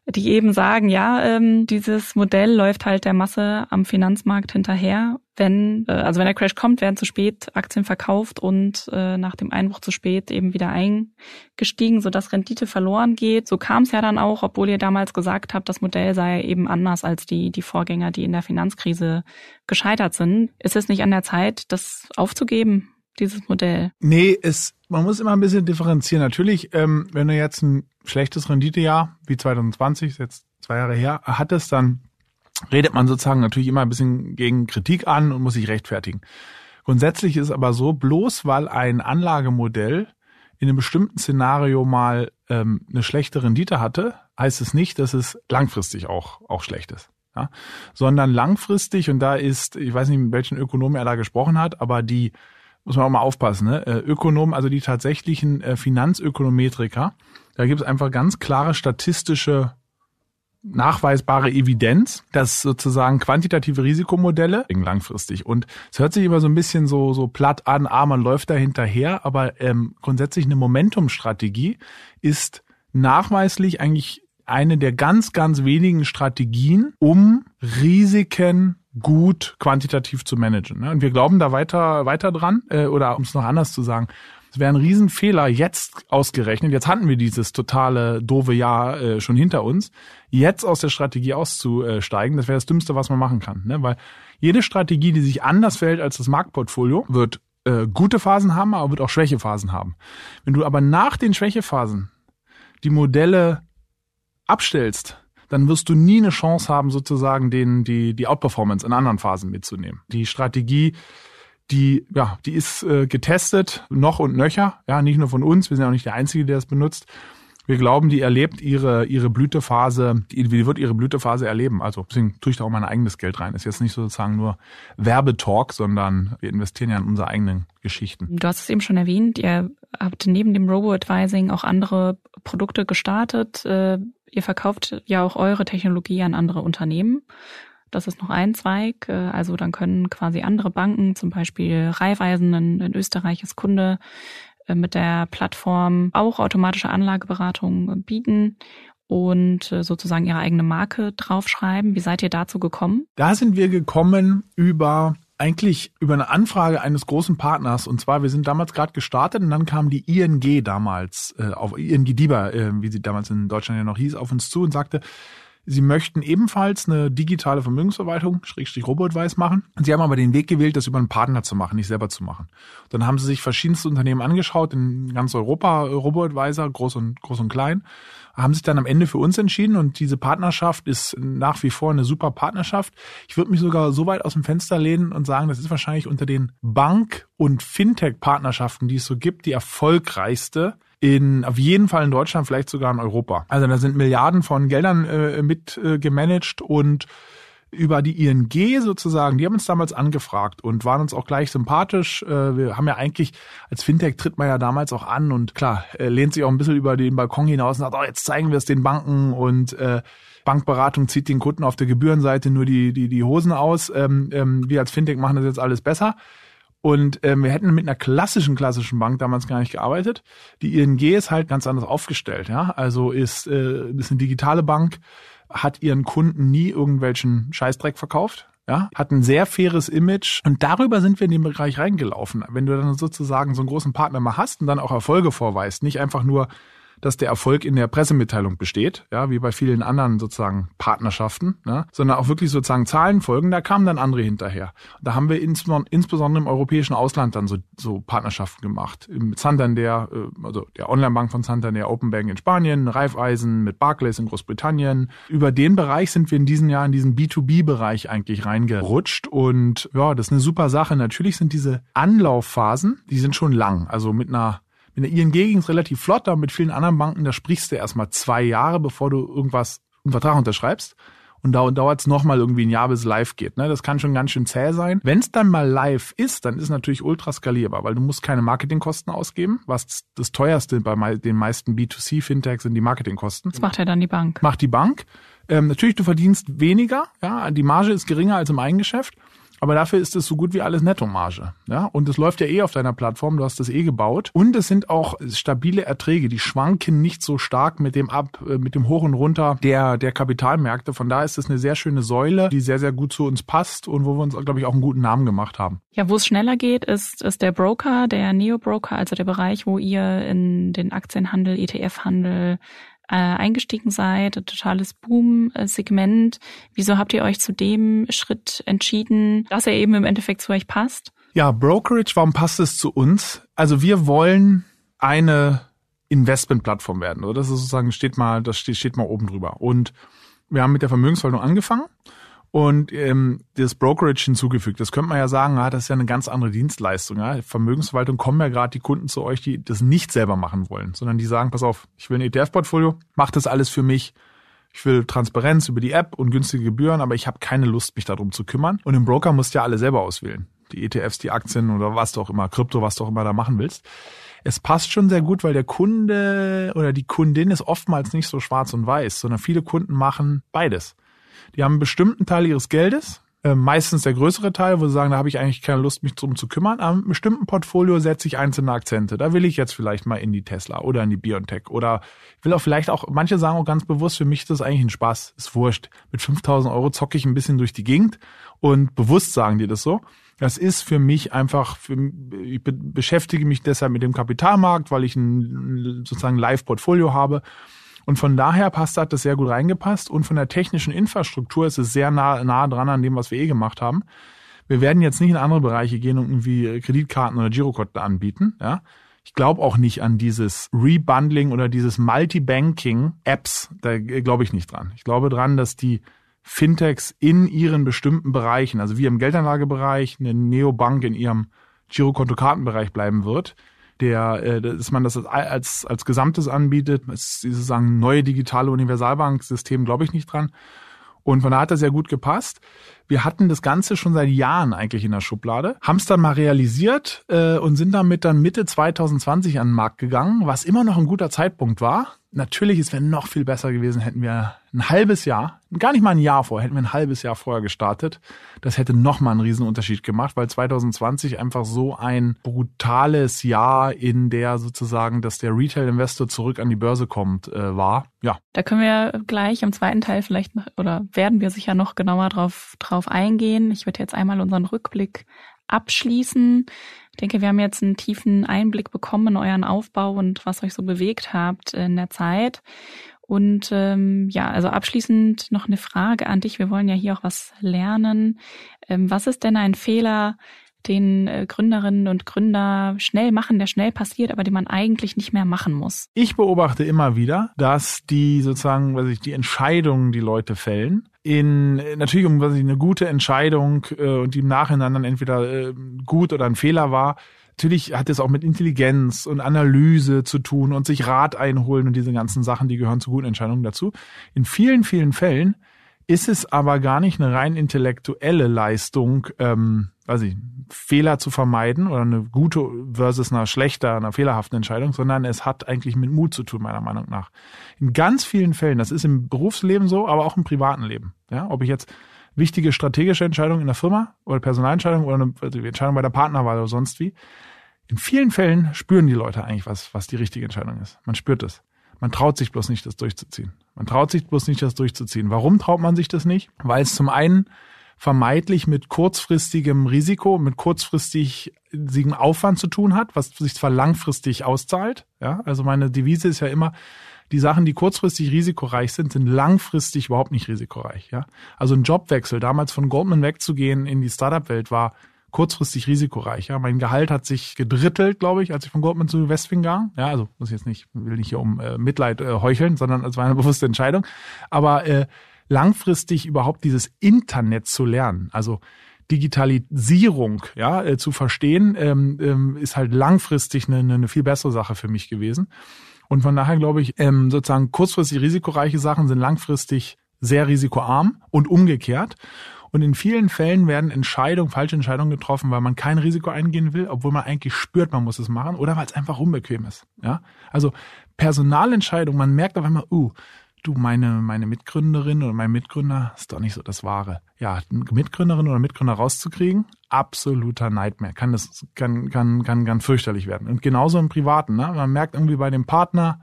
die eben sagen, ja, ähm, dieses Modell läuft halt der Masse am Finanzmarkt hinterher. Wenn, äh, also wenn der Crash kommt, werden zu spät Aktien verkauft und äh, nach dem Einbruch zu spät eben wieder eingestiegen, sodass Rendite verloren geht. So kam es ja dann auch, obwohl ihr damals gesagt habt, das Modell sei eben anders als die, die Vorgänger, die in der Finanzkrise gescheitert sind. Ist es nicht an der Zeit, das aufzugeben? dieses Modell? Nee, es, man muss immer ein bisschen differenzieren. Natürlich, ähm, wenn du jetzt ein schlechtes Renditejahr wie 2020, ist jetzt zwei Jahre her, hattest, dann redet man sozusagen natürlich immer ein bisschen gegen Kritik an und muss sich rechtfertigen. Grundsätzlich ist aber so, bloß weil ein Anlagemodell in einem bestimmten Szenario mal ähm, eine schlechte Rendite hatte, heißt es nicht, dass es langfristig auch, auch schlecht ist. Ja? Sondern langfristig, und da ist, ich weiß nicht, mit welchen Ökonomen er da gesprochen hat, aber die muss man auch mal aufpassen, ne? Äh, Ökonomen, also die tatsächlichen äh, Finanzökonometriker, da gibt es einfach ganz klare statistische nachweisbare Evidenz, dass sozusagen quantitative Risikomodelle langfristig und es hört sich immer so ein bisschen so so platt an, ah, man läuft da hinterher, aber ähm, grundsätzlich eine Momentumstrategie ist nachweislich eigentlich eine der ganz ganz wenigen Strategien, um Risiken gut quantitativ zu managen. Ne? Und wir glauben da weiter, weiter dran, äh, oder um es noch anders zu sagen, es wäre ein Riesenfehler, jetzt ausgerechnet, jetzt hatten wir dieses totale doofe Jahr äh, schon hinter uns, jetzt aus der Strategie auszusteigen, das wäre das Dümmste, was man machen kann. Ne? Weil jede Strategie, die sich anders verhält als das Marktportfolio, wird äh, gute Phasen haben, aber wird auch Schwächephasen haben. Wenn du aber nach den Schwächephasen die Modelle abstellst, dann wirst du nie eine Chance haben, sozusagen den, die, die Outperformance in anderen Phasen mitzunehmen. Die Strategie, die, ja, die ist äh, getestet, noch und nöcher, ja, nicht nur von uns, wir sind ja auch nicht der Einzige, der es benutzt. Wir glauben, die erlebt ihre, ihre Blütephase, die, die wird ihre Blütephase erleben. Also deswegen tue ich da auch mein eigenes Geld rein. Ist jetzt nicht sozusagen nur Werbetalk, sondern wir investieren ja in unsere eigenen Geschichten. Du hast es eben schon erwähnt, ihr habt neben dem Robo-Advising auch andere Produkte gestartet. Ihr verkauft ja auch eure Technologie an andere Unternehmen. Das ist noch ein Zweig. Äh, also dann können quasi andere Banken, zum Beispiel Raiffeisen in, in Österreich ist Kunde, äh, mit der Plattform auch automatische Anlageberatung bieten und äh, sozusagen ihre eigene Marke draufschreiben. Wie seid ihr dazu gekommen? Da sind wir gekommen über eigentlich über eine Anfrage eines großen Partners. Und zwar wir sind damals gerade gestartet und dann kam die ING damals äh, auf ING DIBA, äh, wie sie damals in Deutschland ja noch hieß, auf uns zu und sagte, Sie möchten ebenfalls eine digitale Vermögensverwaltung, Schrägstrich Robotweiß machen. Sie haben aber den Weg gewählt, das über einen Partner zu machen, nicht selber zu machen. Dann haben sie sich verschiedenste Unternehmen angeschaut, in ganz Europa, Robotweiser, groß und, groß und klein, haben sich dann am Ende für uns entschieden und diese Partnerschaft ist nach wie vor eine super Partnerschaft. Ich würde mich sogar so weit aus dem Fenster lehnen und sagen, das ist wahrscheinlich unter den Bank- und Fintech-Partnerschaften, die es so gibt, die erfolgreichste in auf jeden Fall in Deutschland, vielleicht sogar in Europa. Also da sind Milliarden von Geldern äh, mit äh, gemanagt und über die ING sozusagen, die haben uns damals angefragt und waren uns auch gleich sympathisch. Äh, wir haben ja eigentlich, als Fintech tritt man ja damals auch an und klar, äh, lehnt sich auch ein bisschen über den Balkon hinaus und sagt, oh, jetzt zeigen wir es den Banken und äh, Bankberatung zieht den Kunden auf der Gebührenseite nur die, die, die Hosen aus. Ähm, ähm, wir als Fintech machen das jetzt alles besser. Und ähm, wir hätten mit einer klassischen, klassischen Bank damals gar nicht gearbeitet. Die ING ist halt ganz anders aufgestellt. Ja? Also ist, äh, ist eine digitale Bank, hat ihren Kunden nie irgendwelchen Scheißdreck verkauft. Ja, hat ein sehr faires Image und darüber sind wir in den Bereich reingelaufen. Wenn du dann sozusagen so einen großen Partner mal hast und dann auch Erfolge vorweist, nicht einfach nur dass der Erfolg in der Pressemitteilung besteht, ja, wie bei vielen anderen sozusagen Partnerschaften, ne, sondern auch wirklich sozusagen Zahlen folgen, da kamen dann andere hinterher. Da haben wir insbesondere im europäischen Ausland dann so, so Partnerschaften gemacht. Mit Santander, äh, also der Online-Bank von Santander, Open Bank in Spanien, Raiffeisen mit Barclays in Großbritannien. Über den Bereich sind wir in diesem Jahr in diesen B2B-Bereich eigentlich reingerutscht und ja, das ist eine super Sache. Natürlich sind diese Anlaufphasen, die sind schon lang. Also mit einer in der ING ging es relativ flott, aber mit vielen anderen Banken, da sprichst du erstmal zwei Jahre, bevor du irgendwas, einen Vertrag unterschreibst. Und da dauert es nochmal irgendwie ein Jahr, bis es live geht. Ne? Das kann schon ganz schön zäh sein. Wenn es dann mal live ist, dann ist es natürlich ultra skalierbar, weil du musst keine Marketingkosten ausgeben. Was das teuerste bei den meisten B2C-Fintechs sind die Marketingkosten. Das macht ja dann die Bank. Macht die Bank. Ähm, natürlich, du verdienst weniger, ja, die Marge ist geringer als im Eigengeschäft. Aber dafür ist es so gut wie alles Nettomarge. Ja? Und es läuft ja eh auf deiner Plattform, du hast das eh gebaut. Und es sind auch stabile Erträge, die schwanken nicht so stark mit dem ab, äh, mit dem Hoch und Runter der, der Kapitalmärkte. Von daher ist es eine sehr schöne Säule, die sehr, sehr gut zu uns passt und wo wir uns, glaube ich, auch einen guten Namen gemacht haben. Ja, wo es schneller geht, ist, ist der Broker, der Neo-Broker, also der Bereich, wo ihr in den Aktienhandel, ETF-Handel, äh, eingestiegen seid, totales Boom-Segment. Wieso habt ihr euch zu dem Schritt entschieden, dass er eben im Endeffekt zu euch passt? Ja, Brokerage, warum passt es zu uns? Also wir wollen eine Investmentplattform werden. Oder das ist sozusagen steht mal, das steht, steht mal oben drüber. Und wir haben mit der Vermögensverwaltung angefangen und ähm, das Brokerage hinzugefügt. Das könnte man ja sagen, ja, das ist ja eine ganz andere Dienstleistung. Ja. Vermögensverwaltung kommen ja gerade die Kunden zu euch, die das nicht selber machen wollen, sondern die sagen, pass auf, ich will ein ETF-Portfolio, mach das alles für mich. Ich will Transparenz über die App und günstige Gebühren, aber ich habe keine Lust, mich darum zu kümmern. Und im Broker musst du ja alle selber auswählen. Die ETFs, die Aktien oder was du auch immer, Krypto, was du auch immer da machen willst. Es passt schon sehr gut, weil der Kunde oder die Kundin ist oftmals nicht so schwarz und weiß, sondern viele Kunden machen beides. Die haben einen bestimmten Teil ihres Geldes, äh, meistens der größere Teil, wo sie sagen, da habe ich eigentlich keine Lust, mich drum zu kümmern. Einem bestimmten Portfolio setze ich einzelne Akzente. Da will ich jetzt vielleicht mal in die Tesla oder in die Biontech oder will auch vielleicht auch, manche sagen auch ganz bewusst, für mich ist das eigentlich ein Spaß, ist wurscht. Mit 5000 Euro zocke ich ein bisschen durch die Gegend und bewusst sagen die das so. Das ist für mich einfach, für, ich beschäftige mich deshalb mit dem Kapitalmarkt, weil ich ein sozusagen Live-Portfolio habe und von daher passt, hat das sehr gut reingepasst. Und von der technischen Infrastruktur ist es sehr nah, nah dran an dem, was wir eh gemacht haben. Wir werden jetzt nicht in andere Bereiche gehen und irgendwie Kreditkarten oder Girokonten anbieten. Ja. Ich glaube auch nicht an dieses Rebundling oder dieses Multibanking-Apps. Da glaube ich nicht dran. Ich glaube dran, dass die Fintechs in ihren bestimmten Bereichen, also wie im Geldanlagebereich, eine Neobank in ihrem Girokonto-Kartenbereich bleiben wird, der, äh, dass man das als, als Gesamtes anbietet. Es ist sozusagen neue digitale Universalbanksystem, glaube ich nicht dran. Und von da hat das sehr gut gepasst. Wir hatten das Ganze schon seit Jahren eigentlich in der Schublade, haben es dann mal realisiert äh, und sind damit dann Mitte 2020 an den Markt gegangen, was immer noch ein guter Zeitpunkt war. Natürlich, es wäre noch viel besser gewesen, hätten wir ein halbes Jahr, gar nicht mal ein Jahr vor, hätten wir ein halbes Jahr vorher gestartet. Das hätte noch mal einen Riesenunterschied gemacht, weil 2020 einfach so ein brutales Jahr in der sozusagen, dass der Retail-Investor zurück an die Börse kommt, äh, war. Ja. Da können wir gleich im zweiten Teil vielleicht oder werden wir sicher noch genauer drauf, drauf eingehen. Ich würde jetzt einmal unseren Rückblick abschließen. Ich denke, wir haben jetzt einen tiefen Einblick bekommen in euren Aufbau und was euch so bewegt habt in der Zeit. Und ähm, ja, also abschließend noch eine Frage an dich. Wir wollen ja hier auch was lernen. Ähm, was ist denn ein Fehler, den äh, Gründerinnen und Gründer schnell machen, der schnell passiert, aber den man eigentlich nicht mehr machen muss? Ich beobachte immer wieder, dass die sozusagen, was ich, die Entscheidungen, die Leute fällen, in natürlich um was ich, eine gute Entscheidung äh, und die im Nachhinein dann entweder äh, gut oder ein Fehler war, Natürlich hat es auch mit Intelligenz und Analyse zu tun und sich Rat einholen und diese ganzen Sachen, die gehören zu guten Entscheidungen dazu. In vielen, vielen Fällen ist es aber gar nicht eine rein intellektuelle Leistung, ähm, weiß ich, Fehler zu vermeiden oder eine gute versus eine schlechter, einer fehlerhaften Entscheidung, sondern es hat eigentlich mit Mut zu tun, meiner Meinung nach. In ganz vielen Fällen, das ist im Berufsleben so, aber auch im privaten Leben. Ja, ob ich jetzt wichtige strategische Entscheidungen in der Firma oder Personalentscheidung oder eine Entscheidung bei der Partnerwahl oder sonst wie. In vielen Fällen spüren die Leute eigentlich, was, was die richtige Entscheidung ist. Man spürt es. Man traut sich bloß nicht, das durchzuziehen. Man traut sich bloß nicht, das durchzuziehen. Warum traut man sich das nicht? Weil es zum einen vermeidlich mit kurzfristigem Risiko, mit kurzfristigem Aufwand zu tun hat, was sich zwar langfristig auszahlt. Ja, also meine Devise ist ja immer, die Sachen, die kurzfristig risikoreich sind, sind langfristig überhaupt nicht risikoreich. Ja, also ein Jobwechsel, damals von Goldman wegzugehen in die Startup-Welt war kurzfristig risikoreich. Ja, mein Gehalt hat sich gedrittelt, glaube ich, als ich von Goldman zu Westwing ging. Ja, also muss ich jetzt nicht, will nicht hier um äh, Mitleid äh, heucheln, sondern es war eine bewusste Entscheidung. Aber äh, langfristig überhaupt dieses Internet zu lernen, also Digitalisierung ja, äh, zu verstehen, ähm, ähm, ist halt langfristig eine, eine viel bessere Sache für mich gewesen. Und von daher glaube ich, ähm, sozusagen kurzfristig risikoreiche Sachen sind langfristig sehr risikoarm und umgekehrt. Und in vielen Fällen werden Entscheidungen, falsche Entscheidungen getroffen, weil man kein Risiko eingehen will, obwohl man eigentlich spürt, man muss es machen, oder weil es einfach unbequem ist. Ja, also Personalentscheidung, man merkt auf einmal, uh, du, meine, meine Mitgründerin oder mein Mitgründer ist doch nicht so das Wahre. Ja, Mitgründerin oder Mitgründer rauszukriegen, absoluter Nightmare. Kann das, kann, kann, kann ganz fürchterlich werden. Und genauso im Privaten, ne? Man merkt irgendwie bei dem Partner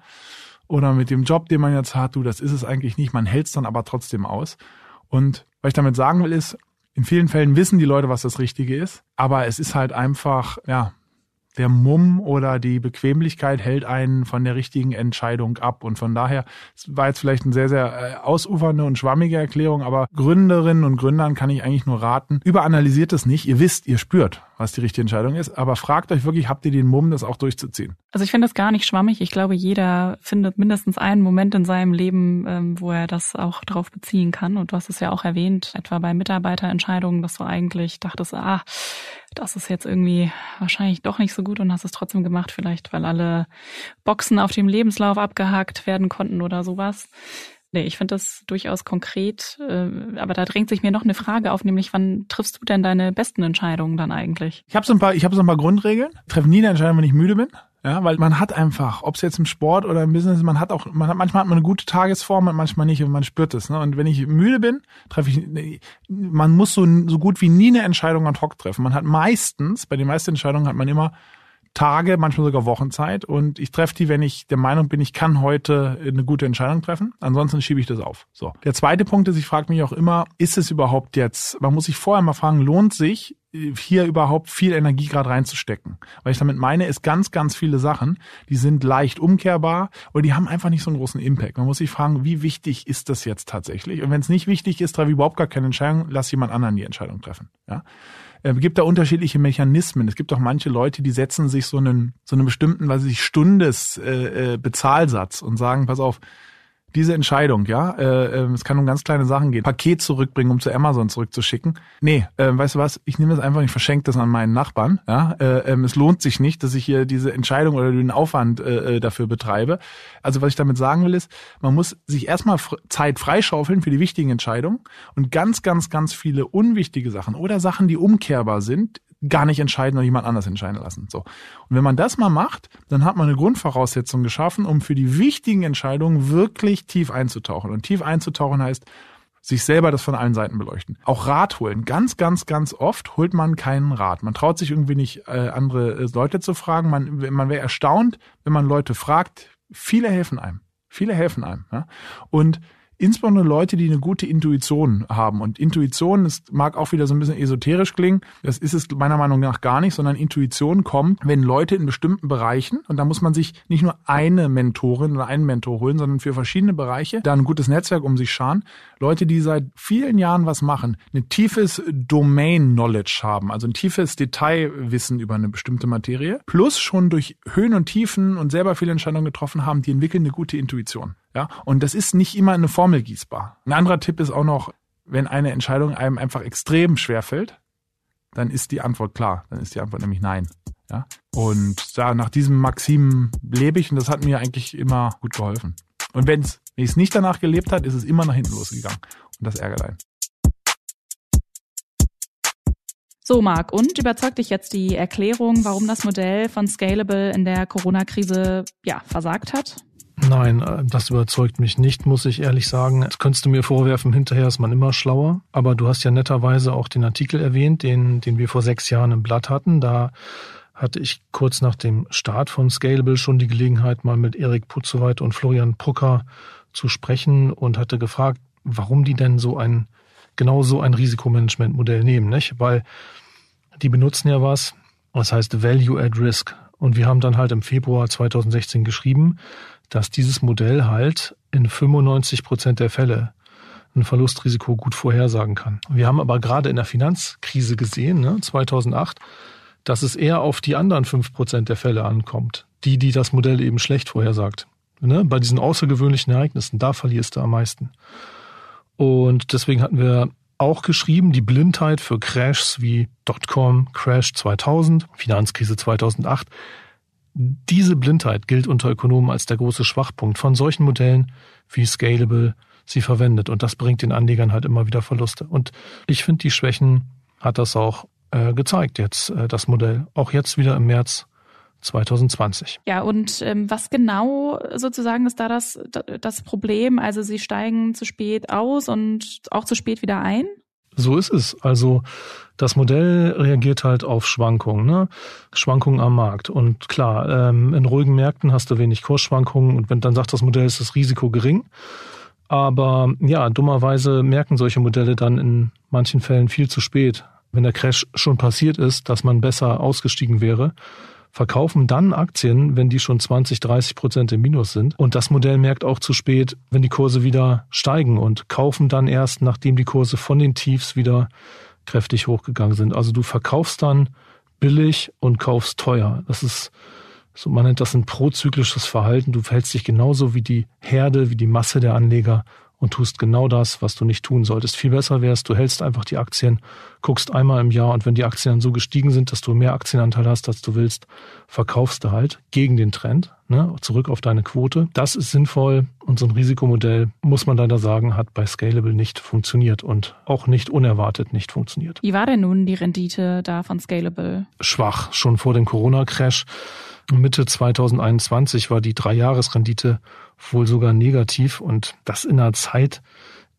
oder mit dem Job, den man jetzt hat, du, das ist es eigentlich nicht. Man hält es dann aber trotzdem aus. Und was ich damit sagen will, ist, in vielen Fällen wissen die Leute, was das Richtige ist, aber es ist halt einfach, ja, der Mumm oder die Bequemlichkeit hält einen von der richtigen Entscheidung ab. Und von daher, war jetzt vielleicht eine sehr, sehr äh, ausufernde und schwammige Erklärung, aber Gründerinnen und Gründern kann ich eigentlich nur raten, überanalysiert es nicht. Ihr wisst, ihr spürt, was die richtige Entscheidung ist, aber fragt euch wirklich, habt ihr den Mumm, das auch durchzuziehen? Also ich finde das gar nicht schwammig. Ich glaube, jeder findet mindestens einen Moment in seinem Leben, ähm, wo er das auch drauf beziehen kann. Und du hast es ja auch erwähnt, etwa bei Mitarbeiterentscheidungen, dass du eigentlich dachtest, ah, das ist jetzt irgendwie wahrscheinlich doch nicht so gut und hast es trotzdem gemacht, vielleicht weil alle Boxen auf dem Lebenslauf abgehakt werden konnten oder sowas. Nee, ich finde das durchaus konkret, äh, aber da drängt sich mir noch eine Frage auf, nämlich wann triffst du denn deine besten Entscheidungen dann eigentlich? Ich habe so ein paar, ich habe so ein paar Grundregeln. Treffe nie eine Entscheidung, wenn ich müde bin. Ja, weil man hat einfach, ob es jetzt im Sport oder im Business, man hat auch, man hat manchmal hat man eine gute Tagesform und manchmal nicht und man spürt es. Ne? Und wenn ich müde bin, treffe ich, man muss so, so gut wie nie eine Entscheidung ad hoc treffen. Man hat meistens, bei den meisten Entscheidungen hat man immer Tage, manchmal sogar Wochenzeit und ich treffe die, wenn ich der Meinung bin, ich kann heute eine gute Entscheidung treffen. Ansonsten schiebe ich das auf. So. Der zweite Punkt ist, ich frage mich auch immer, ist es überhaupt jetzt, man muss sich vorher mal fragen, lohnt sich hier überhaupt viel Energie gerade reinzustecken. Weil ich damit meine, ist ganz, ganz viele Sachen, die sind leicht umkehrbar oder die haben einfach nicht so einen großen Impact. Man muss sich fragen, wie wichtig ist das jetzt tatsächlich? Und wenn es nicht wichtig ist, treffe ich überhaupt gar keine Entscheidung, lass jemand anderen die Entscheidung treffen. Ja? Es gibt da unterschiedliche Mechanismen. Es gibt auch manche Leute, die setzen sich so einen, so einen bestimmten, weiß ich, Stundes äh, äh, Bezahlsatz und sagen, pass auf, diese Entscheidung, ja, äh, äh, es kann um ganz kleine Sachen gehen, Paket zurückbringen, um zu Amazon zurückzuschicken. Nee, äh, weißt du was, ich nehme das einfach, ich verschenke das an meinen Nachbarn. Ja, äh, äh, es lohnt sich nicht, dass ich hier diese Entscheidung oder den Aufwand äh, äh dafür betreibe. Also was ich damit sagen will ist, man muss sich erstmal Zeit freischaufeln für die wichtigen Entscheidungen und ganz, ganz, ganz viele unwichtige Sachen oder Sachen, die umkehrbar sind, gar nicht entscheiden oder jemand anders entscheiden lassen. So. Und wenn man das mal macht, dann hat man eine Grundvoraussetzung geschaffen, um für die wichtigen Entscheidungen wirklich tief einzutauchen. Und tief einzutauchen heißt, sich selber das von allen Seiten beleuchten. Auch Rat holen. Ganz, ganz, ganz oft holt man keinen Rat. Man traut sich irgendwie nicht, äh, andere äh, Leute zu fragen. Man, man wäre erstaunt, wenn man Leute fragt. Viele helfen einem. Viele helfen einem. Ja? Und insbesondere Leute, die eine gute Intuition haben. Und Intuition, das mag auch wieder so ein bisschen esoterisch klingen, das ist es meiner Meinung nach gar nicht, sondern Intuition kommt, wenn Leute in bestimmten Bereichen, und da muss man sich nicht nur eine Mentorin oder einen Mentor holen, sondern für verschiedene Bereiche, da ein gutes Netzwerk um sich scharen, Leute, die seit vielen Jahren was machen, ein tiefes Domain-Knowledge haben, also ein tiefes Detailwissen über eine bestimmte Materie, plus schon durch Höhen und Tiefen und selber viele Entscheidungen getroffen haben, die entwickeln eine gute Intuition. Ja, und das ist nicht immer eine Formel gießbar. Ein anderer Tipp ist auch noch, wenn eine Entscheidung einem einfach extrem schwer fällt, dann ist die Antwort klar. Dann ist die Antwort nämlich nein. Ja, und da nach diesem Maxim lebe ich und das hat mir eigentlich immer gut geholfen. Und wenn es wenn es nicht danach gelebt hat, ist es immer nach hinten losgegangen. Und das ärgert einen. So, Marc, und überzeugt dich jetzt die Erklärung, warum das Modell von Scalable in der Corona-Krise ja versagt hat? Nein, äh, das überzeugt mich nicht, muss ich ehrlich sagen. Das könntest du mir vorwerfen, hinterher ist man immer schlauer. Aber du hast ja netterweise auch den Artikel erwähnt, den, den wir vor sechs Jahren im Blatt hatten. Da hatte ich kurz nach dem Start von Scalable schon die Gelegenheit, mal mit Erik Putzowait und Florian Prucker zu sprechen und hatte gefragt, warum die denn so ein, genau so ein Risikomanagementmodell nehmen, nicht? Weil die benutzen ja was, das heißt Value at Risk. Und wir haben dann halt im Februar 2016 geschrieben, dass dieses Modell halt in 95 Prozent der Fälle ein Verlustrisiko gut vorhersagen kann. Wir haben aber gerade in der Finanzkrise gesehen, ne, 2008, dass es eher auf die anderen fünf Prozent der Fälle ankommt, die, die das Modell eben schlecht vorhersagt. Ne, bei diesen außergewöhnlichen Ereignissen, da verlierst du am meisten. Und deswegen hatten wir auch geschrieben, die Blindheit für Crashs wie Dotcom, Crash 2000, Finanzkrise 2008, diese Blindheit gilt unter Ökonomen als der große Schwachpunkt von solchen Modellen wie Scalable sie verwendet. Und das bringt den Anlegern halt immer wieder Verluste. Und ich finde, die Schwächen hat das auch äh, gezeigt jetzt, äh, das Modell. Auch jetzt wieder im März 2020. Ja, und ähm, was genau sozusagen ist da das, das Problem? Also sie steigen zu spät aus und auch zu spät wieder ein? So ist es. Also das Modell reagiert halt auf Schwankungen, ne? Schwankungen am Markt. Und klar, ähm, in ruhigen Märkten hast du wenig Kursschwankungen und wenn dann sagt das Modell, ist das Risiko gering. Aber ja, dummerweise merken solche Modelle dann in manchen Fällen viel zu spät, wenn der Crash schon passiert ist, dass man besser ausgestiegen wäre verkaufen dann Aktien, wenn die schon 20, 30 Prozent im Minus sind. Und das Modell merkt auch zu spät, wenn die Kurse wieder steigen und kaufen dann erst, nachdem die Kurse von den Tiefs wieder kräftig hochgegangen sind. Also du verkaufst dann billig und kaufst teuer. Das ist, so man nennt das ein prozyklisches Verhalten. Du verhältst dich genauso wie die Herde, wie die Masse der Anleger und tust genau das, was du nicht tun solltest. Viel besser wärst, du hältst einfach die Aktien, guckst einmal im Jahr und wenn die Aktien dann so gestiegen sind, dass du mehr Aktienanteil hast, als du willst, verkaufst du halt gegen den Trend, ne, zurück auf deine Quote. Das ist sinnvoll und so ein Risikomodell, muss man leider sagen, hat bei Scalable nicht funktioniert und auch nicht unerwartet nicht funktioniert. Wie war denn nun die Rendite da von Scalable? Schwach, schon vor dem Corona-Crash. Mitte 2021 war die Dreijahresrendite wohl sogar negativ. Und das in einer Zeit,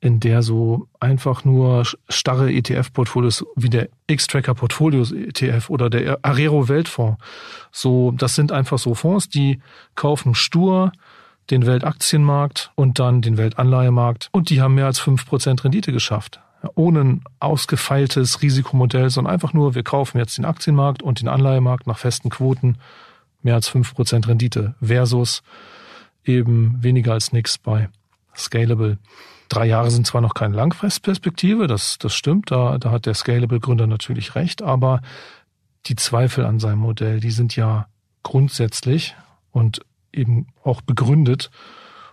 in der so einfach nur starre ETF-Portfolios wie der X-Tracker Portfolios ETF oder der Arero Weltfonds, so, das sind einfach so Fonds, die kaufen stur den Weltaktienmarkt und dann den Weltanleihemarkt. Und die haben mehr als fünf Prozent Rendite geschafft. Ohne ein ausgefeiltes Risikomodell, sondern einfach nur, wir kaufen jetzt den Aktienmarkt und den Anleihemarkt nach festen Quoten, mehr als fünf Prozent Rendite versus eben weniger als nix bei Scalable. Drei Jahre sind zwar noch keine Langfristperspektive, das, das stimmt, da, da hat der Scalable-Gründer natürlich recht, aber die Zweifel an seinem Modell, die sind ja grundsätzlich und eben auch begründet.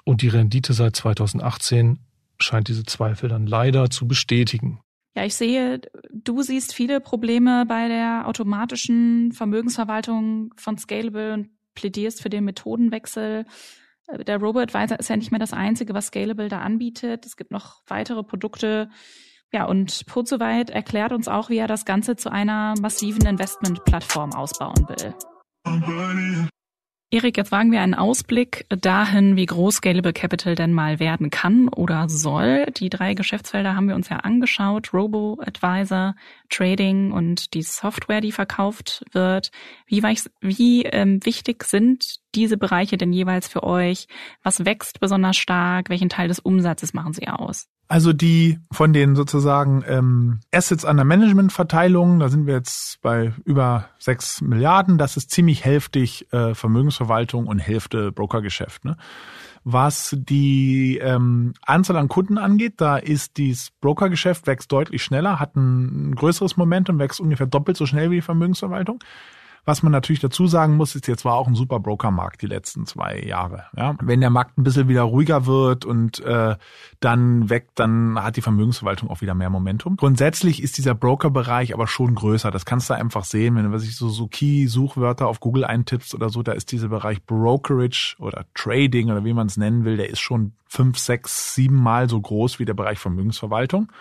Und die Rendite seit 2018 scheint diese Zweifel dann leider zu bestätigen. Ja, ich sehe, du siehst viele Probleme bei der automatischen Vermögensverwaltung von Scalable und plädierst für den Methodenwechsel. Äh, der Robo-Advisor ist ja nicht mehr das Einzige, was Scalable da anbietet. Es gibt noch weitere Produkte. Ja, und Purzoweit erklärt uns auch, wie er das Ganze zu einer massiven Investmentplattform ausbauen will. Erik, jetzt wagen wir einen Ausblick dahin, wie groß Scalable Capital denn mal werden kann oder soll. Die drei Geschäftsfelder haben wir uns ja angeschaut. Robo-Advisor, Trading und die Software, die verkauft wird. Wie, wie ähm, wichtig sind diese Bereiche denn jeweils für euch? Was wächst besonders stark? Welchen Teil des Umsatzes machen sie aus? Also die von den sozusagen ähm, Assets an der Managementverteilung, da sind wir jetzt bei über sechs Milliarden. Das ist ziemlich hälftig äh, Vermögensverwaltung und Hälfte Brokergeschäft. Ne? Was die ähm, Anzahl an Kunden angeht, da ist dieses Brokergeschäft wächst deutlich schneller, hat ein größeres Momentum, wächst ungefähr doppelt so schnell wie die Vermögensverwaltung. Was man natürlich dazu sagen muss, ist, jetzt war auch ein super Brokermarkt die letzten zwei Jahre. Ja? Wenn der Markt ein bisschen wieder ruhiger wird und äh, dann weg, dann hat die Vermögensverwaltung auch wieder mehr Momentum. Grundsätzlich ist dieser Brokerbereich aber schon größer. Das kannst du einfach sehen, wenn du was ich so, so Key-Suchwörter auf Google eintippst oder so, da ist dieser Bereich Brokerage oder Trading oder wie man es nennen will, der ist schon fünf, sechs, sieben Mal so groß wie der Bereich Vermögensverwaltung.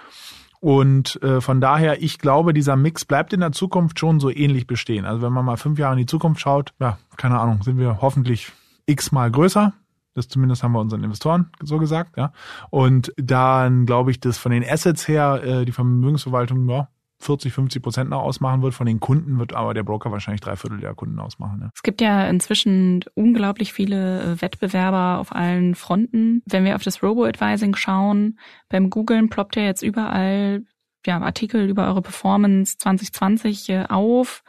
Und äh, von daher, ich glaube, dieser Mix bleibt in der Zukunft schon so ähnlich bestehen. Also wenn man mal fünf Jahre in die Zukunft schaut, ja, keine Ahnung, sind wir hoffentlich x-mal größer. Das zumindest haben wir unseren Investoren so gesagt, ja. Und dann glaube ich, dass von den Assets her äh, die Vermögensverwaltung ja, 40, 50 Prozent noch ausmachen wird. Von den Kunden wird aber der Broker wahrscheinlich drei Viertel der Kunden ausmachen. Ja. Es gibt ja inzwischen unglaublich viele äh, Wettbewerber auf allen Fronten. Wenn wir auf das Robo-Advising schauen, beim Googlen ploppt ja jetzt überall ja, Artikel über eure Performance 2020 äh, auf.